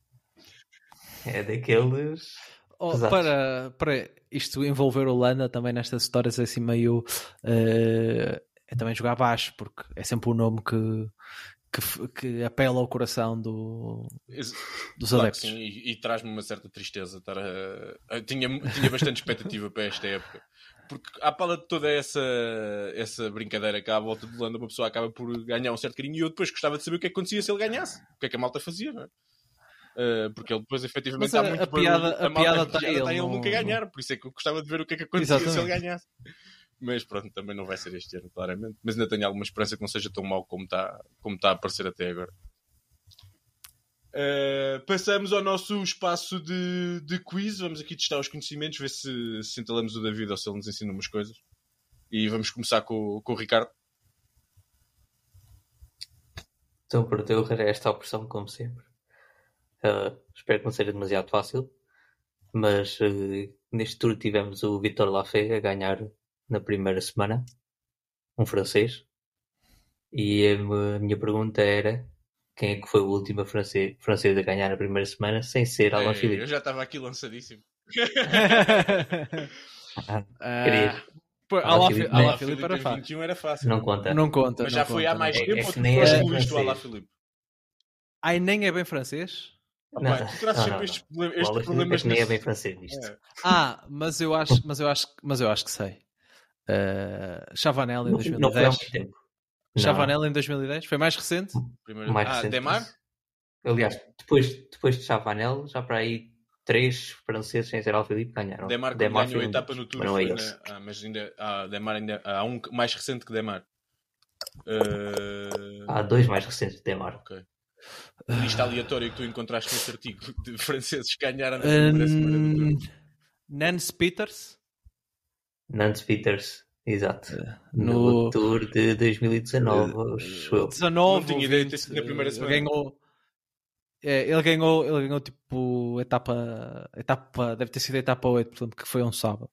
é daqueles. Oh, para, para isto envolver o Landa também nestas histórias assim meio eh, é também jogar baixo, porque é sempre um nome que, que, que apela ao coração do, dos claro adeptos. sim, e, e traz-me uma certa tristeza. Estar a- a- tinha, tinha bastante expectativa para esta época. Porque à pala de toda essa, essa brincadeira cá à volta do Landa, uma pessoa acaba por ganhar um certo carinho e eu depois gostava de saber o que é que acontecia se ele ganhasse. O que é que a malta fazia, não é? Uh, porque ele depois efetivamente Mas há a- muito a piada- a malta- piada tá está ele, ele não- nunca ganhar, por isso é que eu gostava de ver o que é que acontecia se ele Exatamente. ganhasse. Mas pronto, também não vai ser este ano, claramente. Mas ainda tenho alguma esperança que não seja tão mau como está, como está a aparecer até agora. Uh, passamos ao nosso espaço de, de quiz. Vamos aqui testar os conhecimentos, ver se, se entalamos o David ou se ele nos ensina umas coisas. E vamos começar com, com o Ricardo. Então, pronto, eu arranjei esta opção, como sempre. Ah, espero que não seja demasiado fácil. Mas eh, neste tour tivemos o Vitor Lafay a ganhar na primeira semana. Um francês. E a minha pergunta era quem é que foi o último francês, francês a ganhar na primeira semana sem ser Alain Ei, eu Philippe? já estava aqui lançadíssimo. (laughs) Ah, pô, Alain Philippe, né? Filipe era fácil. 21 era fácil. Não conta. Não conta. Mas não já foi conta, há não mais. É- tempo é ou que tu nem é excluíste o Alá francês. Filipe? Ai, nem é bem francês? Não, Pá, tu trazes não, sempre não, estes, não. é problemas que nem é bem francês isto. É. Ah, mas eu acho, mas eu acho, mas eu acho que sei. Uh, Chavanel em Não, não foi há 2010. muito tempo. Não. Chavanel em 2010? Foi mais recente? Primeiro... mais ah, recente Demar? que. Aliás, depois, depois de Chavanel, já para aí três franceses sem ser Alfilipe ganharam. Demar, Demar ganhou a um etapa no Tour mas não é na... Ah, mas ainda... Ah, Demar ainda... Há um mais recente que Demar. Uh... Há dois mais recentes de Demar. Ok. Lista aleatória que tu encontraste nesse artigo (laughs) de franceses que ganharam na Um, primeira semana do Tour. Nance Peters Nance Peters, exato. no No Tour de 2019, acho eu. 19 Não tinha ideia de 20, ter sido na primeira ele semana. ganhou é, ele ganhou ele ganhou tipo etapa etapa deve ter sido a etapa 8 portanto que foi um sábado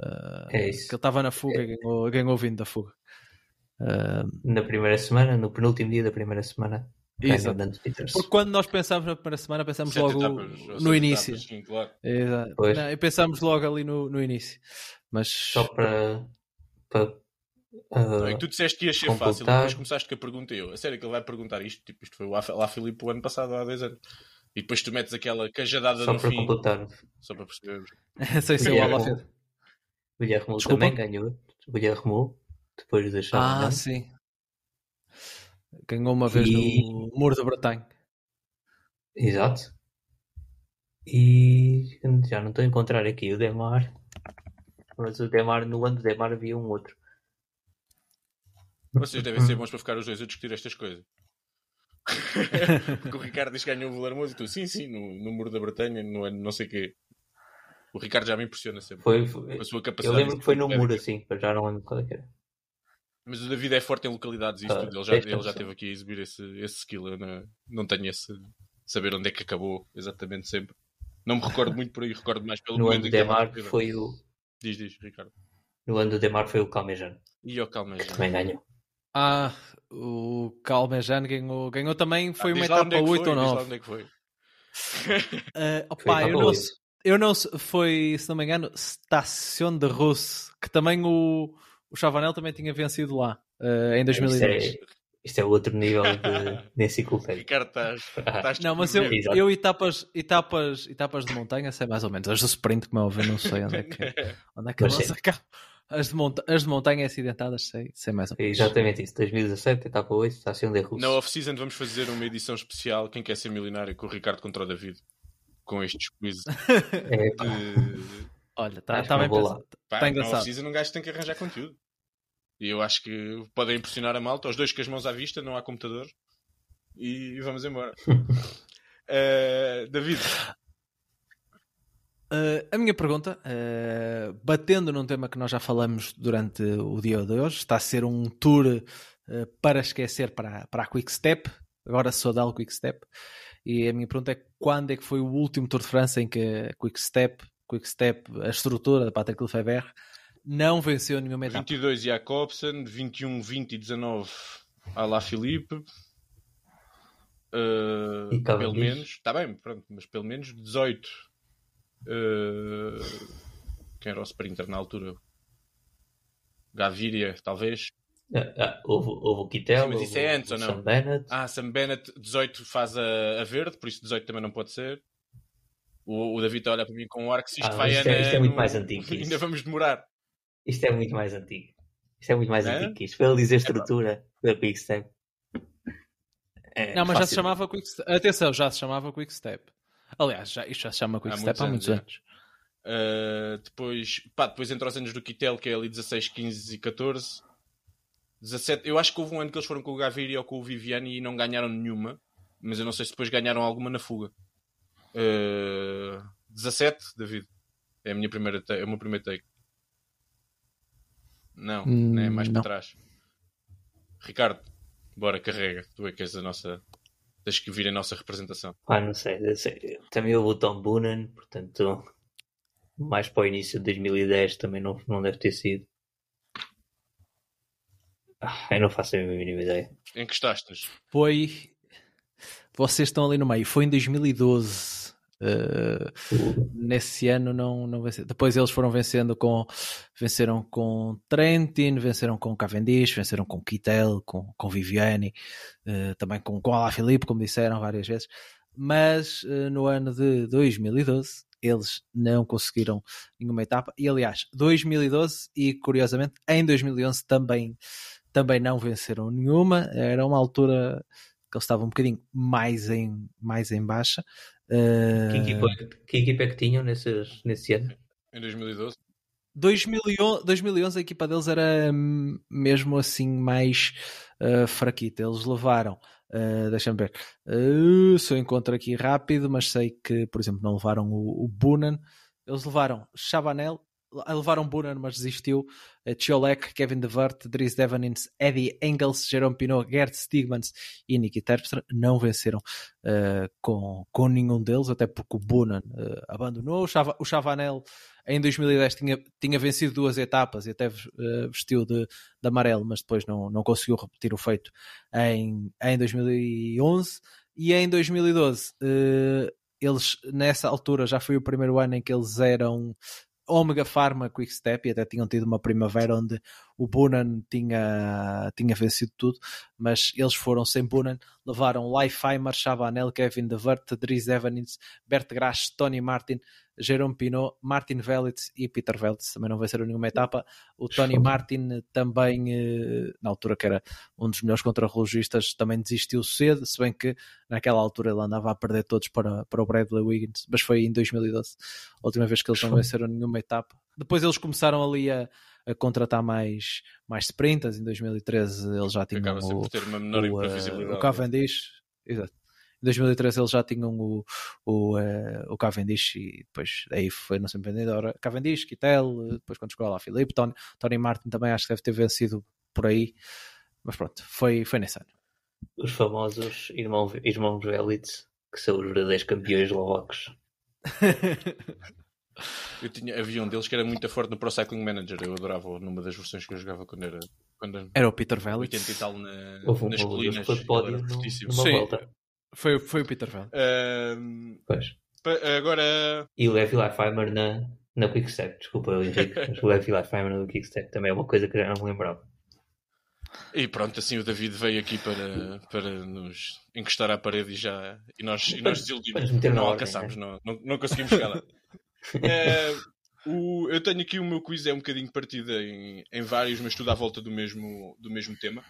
Uh, É isso. que ele estava na fuga e ganhou, ganhou vindo da fuga Uh, Na primeira semana, no penúltimo dia da primeira semana, exato. Porque quando nós pensamos na primeira semana pensamos Sete logo etapas, no início etapas, sim, claro. Exato. Não, e pensamos logo ali no, no início mas Só para. para Não, ah, é que tu disseste que ia ser completar. fácil, depois começaste com a pergunta e eu. A sério que ele vai perguntar isto? Tipo, isto foi o Lá Filipe o ano passado, há 10 anos. E depois tu metes aquela cajadada só no para fim, completar, só para perceber. (laughs) sem ser o Guilherme. Alafed Guilherme também ganhou. Guilherme, depois de ah Chavanel. sim ganhou uma vez E- no Muro da Bretanha Exato. E já não estou a encontrar aqui o Demar. Mas o Demar, no ano do Demar havia um outro. Vocês devem ser bons para ficar os dois a discutir estas coisas. Porque o Ricardo diz que ganhou o Vilarmoso e tu, sim, sim, no, no Muro da Bretanha, no ano não sei o quê. O Ricardo já me impressiona sempre. Foi, foi- a sua eu capacidade. lembro que foi no muro assim, mas já não lembro qual é era. Mas o David é forte em localidades e isso Ah, tudo. Ele já, deixa-me ele já teve aqui a exibir esse, esse skill. Eu não, não tenho esse. saber onde é que acabou exatamente sempre. Não me recordo muito por aí, recordo mais pelo No ano momento do que Demar corrida. foi o. Diz, diz, Ricardo. No ano do Demar foi o Calmejano, E ao calma que também ganhou. Ah, o Calmejan ganhou, ganhou também, foi Ah, uma lá etapa é que 8 foi, ou diz lá 9. onde é que foi. Uh, (laughs) opa, Foi eu não, eu não se- foi, se não me engano, Station de Russe, que também o, o Chavanel também tinha vencido lá uh, em 2010. Isto é, isto é outro nível de, de (laughs) enciclopédia. Ricardo, estás, estás Não, mas eu, eu etapas, etapas, etapas de montanha sei mais ou menos. As do sprint, como é óbvio, não sei onde é que, (laughs) onde é que Mas. As de, monta as de montanha acidentadas sei, sei mais ou É menos. exatamente isso. 2017, etapa 8, estação de Russo. Na off-season vamos fazer uma edição especial Quem quer ser milionário com o Ricardo contra o David. Com estes quizzes (laughs) É, de... Olha, está tá bem não vou lá. pensado. Tá na engraçado. off-season um gajo tem que arranjar conteúdo. E eu acho que podem impressionar a malta. Os dois com as mãos à vista, não há computador. E vamos embora. (laughs) Eh, David, Uh, a minha pergunta, uh, batendo num tema que nós já falamos durante o dia de hoje, está a ser um tour uh, para esquecer para, para a Quick Step. Agora sou da Quick Step. E a minha pergunta é quando é que foi o último Tour de França em que a Quick Step, Quick Step, a estrutura da Patrick Lefebvre, não venceu nenhuma etapa? 22 Jacobsen, 21, 20 e 19 Alá Filipe. Eh, E Cavendish. pelo menos, está bem, pronto, mas pelo menos 18. Eh, quem era o sprinter na altura? Gaviria, talvez. ah, ah, houve, houve o Kittel, Sim, mas isso é antes, ou não? Sam Bennett. Ah, Sam Bennett, 18 faz a, a verde, por isso 18 também não pode ser. O, o David está a olhar para mim com um ar que se isto Ah, vai isto é- isto é muito mais antigo que (laughs) Ainda isso. vamos demorar. Isto é muito mais antigo. Isto é muito mais É? antigo que isto. Foi ele dizer estrutura da Big Step. É Não, mas já se fácil. chamava Quick Step. Atenção, já se chamava Quick Step. Aliás, já, isto já se chama Quick Há há muitos anos, anos. Uh, depois, pá, depois entre os anos do Kittel, que é ali 16, 15 e 14. 17, eu acho que houve um ano que eles foram com o Gaviria ou com o Viviani e não ganharam nenhuma, mas eu não sei se depois ganharam alguma na fuga. Uh, 17, David. É a minha primeira ta- é o meu primeiro take. Não, Hum, não é mais não. para trás. Ricardo, bora, carrega. Tu é que és a nossa. Tens que vir a nossa representação. Ah, não sei, eu sei. Também houve o Tom Boonen, portanto, mais para o início de 2010 também não, não deve ter sido. Ah, eu não faço a mínima ideia. Em que estás? Foi. Vocês estão ali no meio. Foi em 2012. Uh, nesse ano não, não venceu. Depois eles foram vencendo com. Venceram com Trentin, venceram com Cavendish, venceram com Kittel, com, com Viviani, uh, também com, com Alaphilippe, como disseram várias vezes. Mas uh, no ano de 2012 eles não conseguiram nenhuma etapa. E aliás, 2012 e curiosamente em 2011 também, também não venceram nenhuma. Era uma altura que eles estavam um bocadinho mais em, mais em baixa. Uh, Que, equipa, que equipa é que tinham nesses, nesse ano? Em 2012? 2011, 2011 a equipa deles era hum, mesmo assim mais uh, fraquita. Eles levaram, uh, deixa-me ver, uh, se eu encontro aqui rápido, mas sei que, por exemplo, não levaram o, o Bunan. Eles levaram Chabanel, levaram Bunan, mas desistiu. Uh, Chiolek, Kevin De Vert, Dries Devanins, Eddie Engels, Jerome Pinot, Gert Stigmans e Nicky Terpstra não venceram uh, com, com nenhum deles, até porque o Bunan uh, abandonou. O, Chava, o Chavanel em 2010 tinha, tinha vencido duas etapas e até uh, vestiu de, de amarelo, mas depois não, não conseguiu repetir o feito em, em 2011 e em 2012 uh, eles nessa altura já foi o primeiro ano em que eles eram Omega Pharma Quick Step e até tinham tido uma primavera onde o Bunan tinha, tinha vencido tudo, mas eles foram sem Bunan, levaram Leifheimer, Chavanel, Kevin De Vert, Dries Evanins, Bert Grasch, Tony Martin, Jerome Pinot, Martin Velitz e Peter Velitz também não venceram nenhuma etapa. O Tony Martin também, eh, na altura que era um dos melhores contrarrelogistas, também desistiu cedo, se bem que naquela altura ele andava a perder todos para, para o Bradley Wiggins, mas foi em 2012, a última vez que eles não venceram nenhuma etapa. Depois eles começaram ali a, a contratar mais, mais sprinters, em 2013 eles já tinham Acaba o, por ter uma menor o, eh, o Cavendish, exato. Em 2013 eles já tinham o, o, eh, o Cavendish e depois aí foi não sempre vendedora. Cavendish, Kittel, depois quando chegou lá Filipe, Tony, Tony Martin também acho que deve ter vencido por aí. Mas pronto, foi, foi nesse ano. Os famosos irmão, irmãos Velitz, que são os verdadeiros campeões eslovacos. (laughs) Eu tinha, havia um deles que era muito forte no Pro Cycling Manager. Eu adorava numa das versões que eu jogava quando era. Quando Era o Peter Velitz. 80 e tal na, Houve um nas colinas. foi pódio era no- fortíssimo. numa Sim. volta. Foi, foi o Peter. Ahm, Pois. agora. E o Levi Lifeheimer na, na Quickstep. Desculpa, Henrique, (laughs) mas o Levi Lifeheimer na Quickstep também é uma coisa que eu já não me lembrava. E pronto, assim o David veio aqui para, para nos encostar à parede e já. E nós, e nós desiludimos. Não ordem, alcançámos, não, não, não conseguimos chegar lá. (laughs) Eh, o- eu tenho aqui o meu quiz, é um bocadinho partido em, em vários, mas tudo à volta do mesmo, do mesmo tema.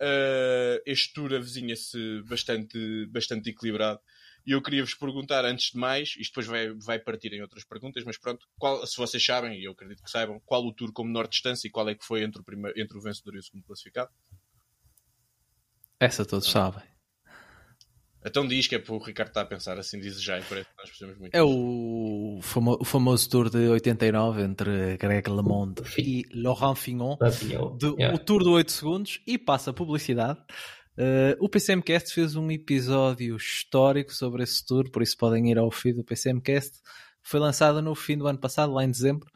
Eh, este tour avizinha-se bastante, bastante equilibrado. E eu queria vos perguntar, antes de mais, isto depois vai, vai partir em outras perguntas, mas pronto, qual, se vocês sabem, e eu acredito que saibam, qual o tour com menor distância e qual é que foi entre o, primeiro, entre o vencedor e o segundo classificado? Essa todos sabem. Então diz que é para o Ricardo estar a pensar, assim diz já, e parece que nós precisamos muito. É o, famo- o famoso tour de 89 entre Greg LeMond e Laurent Fignon. De- Yeah. O tour de 8 segundos e passa a publicidade. Uh, o PCMcast fez um episódio histórico sobre esse tour, por isso podem ir ao feed do PCMcast. Foi lançado no fim do ano passado, lá em dezembro,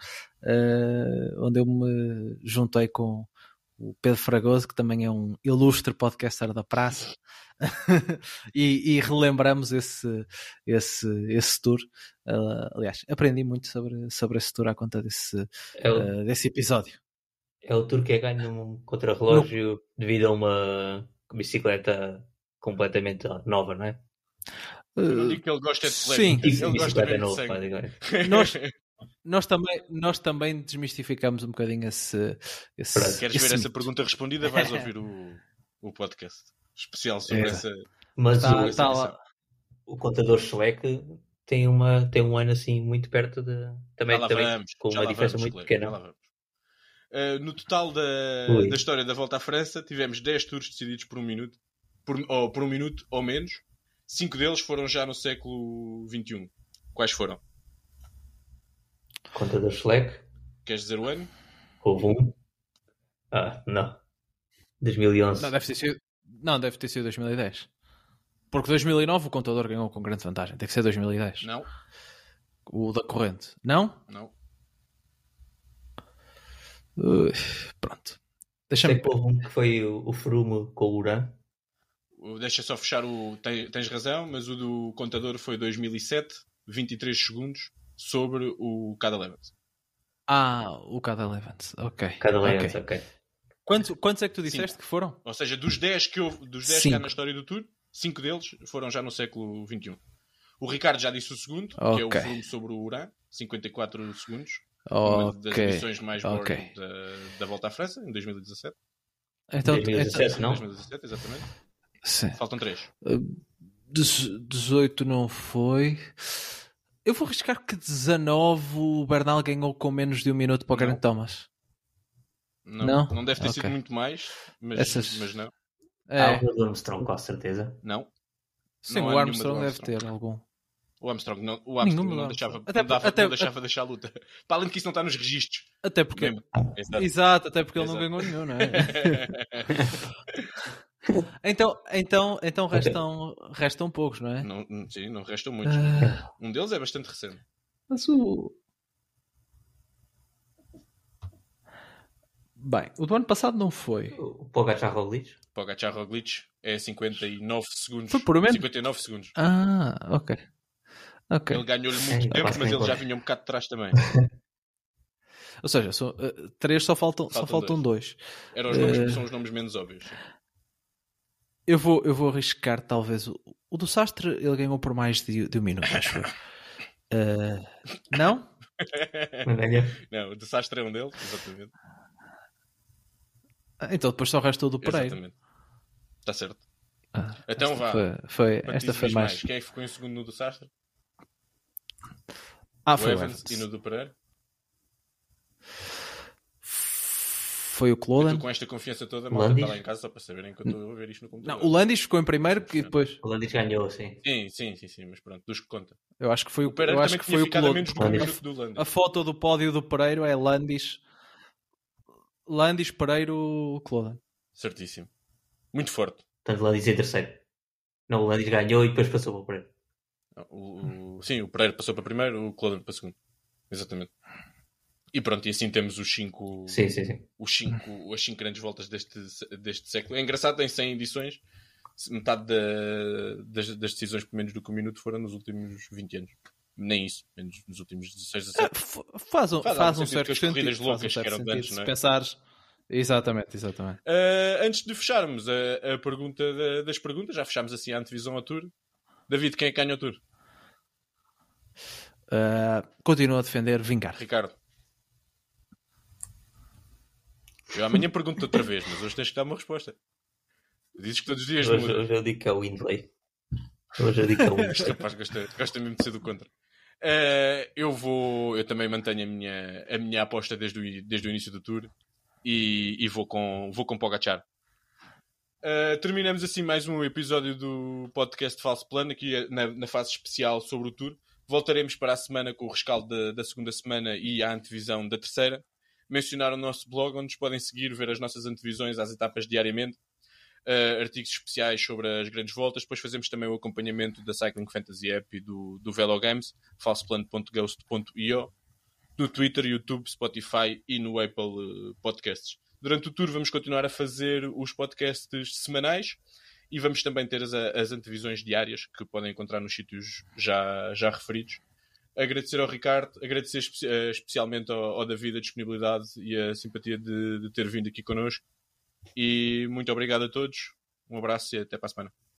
uh, onde eu me juntei com o Pedro Fragoso, que também é um ilustre podcaster da praça, (laughs) e, e relembramos esse, esse, esse tour. Uh, aliás, aprendi muito sobre, sobre esse tour à conta desse, É, o, uh, desse episódio. é o tour que é ganho num contrarrelógio devido a uma bicicleta completamente nova, não é? Eu não Uh, digo que ele gosta de Sim. polémica, Bici- ele gosta de nova, sangue. Nós- Nós também, nós também desmistificamos um bocadinho esse. esse, Pronto. Queres esse ver essa mito. pergunta respondida? Vais (laughs) ouvir o, o podcast especial sobre É. essa. Mas Tá- o, tá lá. o contador sueco tem, uma, tem um ano assim muito perto de. Também, Já lá também vamos, com já uma lá diferença vamos, muito pequena. lá vamos. Uh, no total da, Ui. da história da volta à França, tivemos 10 tours decididos por um minuto, por, ou por um minuto ou menos. Cinco deles foram já no século XXI. Quais foram? Contador Schleck, Queres dizer o ano? houve um. Ah, não. 2011. Não, deve ter sido, não, deve ter sido 2010. Porque 2009 o contador ganhou com grande vantagem. Tem que ser 2010. Não, O da corrente. Não? não. Ui, pronto. Sei Deixa-me. que houve um que foi o, o Frumo com o Uran. Deixa só fechar o. tem- Tens razão, mas o do contador foi 2007, 23 segundos sobre o Cada Levels. Ah, o cada Levant. Ok. Cada ok. lente, ok. Quantos, quantos é que tu disseste que foram? Ou seja, dos 10 que, houve, dos 10 que Cinco. há na história do Tour, 5 deles foram já no século XXI. O Ricardo já disse o segundo, que é o volume sobre o Urã, 54 segundos. Uma das edições mais boring ok. da, da Volta à França, em 2017. Então, 2017, então- não? 2017, exatamente. sim. Faltam 3. Dez- 18 não foi. Eu vou arriscar que 19 o Bernal ganhou com menos de um minuto para o. Grant Thomas. Não, Não? não deve ter sido Ok. muito mais, mas, Essas- mas não. É, Há uma do Armstrong, com certeza. Não. sim, não o Armstrong deve ter algum. O Armstrong não, o Armstrong não, deixava. Até não, dava, até- não deixava deixar a luta. (laughs) Para além de que isso não está nos registros. Até porque. Exato. Exato, até porque ele não ganhou nenhum, não é? (laughs) (laughs) então, então, então restam, restam poucos, não é? não, sim, não restam muitos. Ah, Um deles é bastante recente. mas o. Bem, o do ano passado não foi. O Pogacar Roglic. Pogacar Roglic é 59 segundos. Foi por menos? 59 segundos. Ah, ok. Ok. Ele ganhou-lhe muito É, tempo, mas ele já vinha um bocado de trás também. (laughs) Ou seja, são, eh, três só faltam, só Faltam faltam dois. Eram os nomes que são os nomes menos óbvios. Eu vou, eu vou arriscar, talvez. O, o do Sastre ele ganhou por mais de, de um minuto, acho eu. Eh, não? Não o de Sastre é um deles, exatamente. Ah, Então depois só resta o do Pereira. Exatamente. Está certo. Ah, Então esta vá. Foi, foi- esta foi diz mais. Quem é que ficou em segundo no do Sastre? Ah, o foi o Evans Evans. e no do Pereira? Foi o estou com esta confiança toda, malta Landis? está lá em casa só para saberem que eu estou a ver isto no computador. Não, o Landis ficou em primeiro e depois. O Landis ganhou, sim. Sim, sim, sim, sim, mas pronto, dos que conta. Eu acho que foi o, O eu acho que foi o ficado a. A foto do pódio do Pereiro é Landis. Landis, Pereiro, Cloden. Certíssimo. Muito forte. Portanto, o Landis em terceiro. Não, o Landis ganhou e depois passou para o Pereira. O, o- sim, o Pereira passou para primeiro, o Cloden para segundo. Exatamente. E pronto, e assim temos os cinco, Sim, sim, sim. os cinco, as cinco grandes voltas deste, deste século. É engraçado, tem 100 edições. Metade da- das, das decisões por menos do que um minuto foram nos últimos 20 anos. Nem isso, menos nos últimos 16, 17. É, faz um, Faz faz um certo sentido. corridas faz um loucas que eram sentido, antes, não é? pensares. Exatamente, exatamente. Uh, antes de fecharmos a, a pergunta da- das perguntas, já fechámos assim a antevisão ao Tour. David, quem é que ganha o Tour? Uh, continuo a defender vingar. Ricardo. Eu amanhã pergunto outra vez, mas hoje tens que dar uma resposta. Dizes que todos os dias Hoje, muda. hoje eu digo que é o Windley. Hoje eu digo que é o Este Windley. rapaz gosta, gosta mesmo de ser do contra. Eh, eu vou, eu também mantenho a minha, a minha aposta desde o, desde o início do tour e, e vou com, vou com Pogachar. Eh, terminamos assim mais um episódio do podcast Falso Plano, aqui na, na fase especial sobre o tour. Voltaremos para a semana com o rescaldo da, da segunda semana e a antevisão da terceira. Mencionar o nosso blog, onde podem seguir, ver as nossas antevisões às etapas diariamente uh, artigos especiais sobre as grandes voltas. Depois fazemos também o acompanhamento da Cycling Fantasy App e do, do Velo Games, falsoplano.ghost.io, no Twitter, YouTube, Spotify e no Apple uh, Podcasts. Durante o tour vamos continuar a fazer os podcasts semanais e vamos também ter as, as antevisões diárias que podem encontrar nos sítios já, já referidos. Agradecer ao Ricardo, agradecer espe- eh, especialmente ao, ao David a disponibilidade e a simpatia de, de ter vindo aqui connosco. E muito obrigado a todos. Um abraço e até para a semana.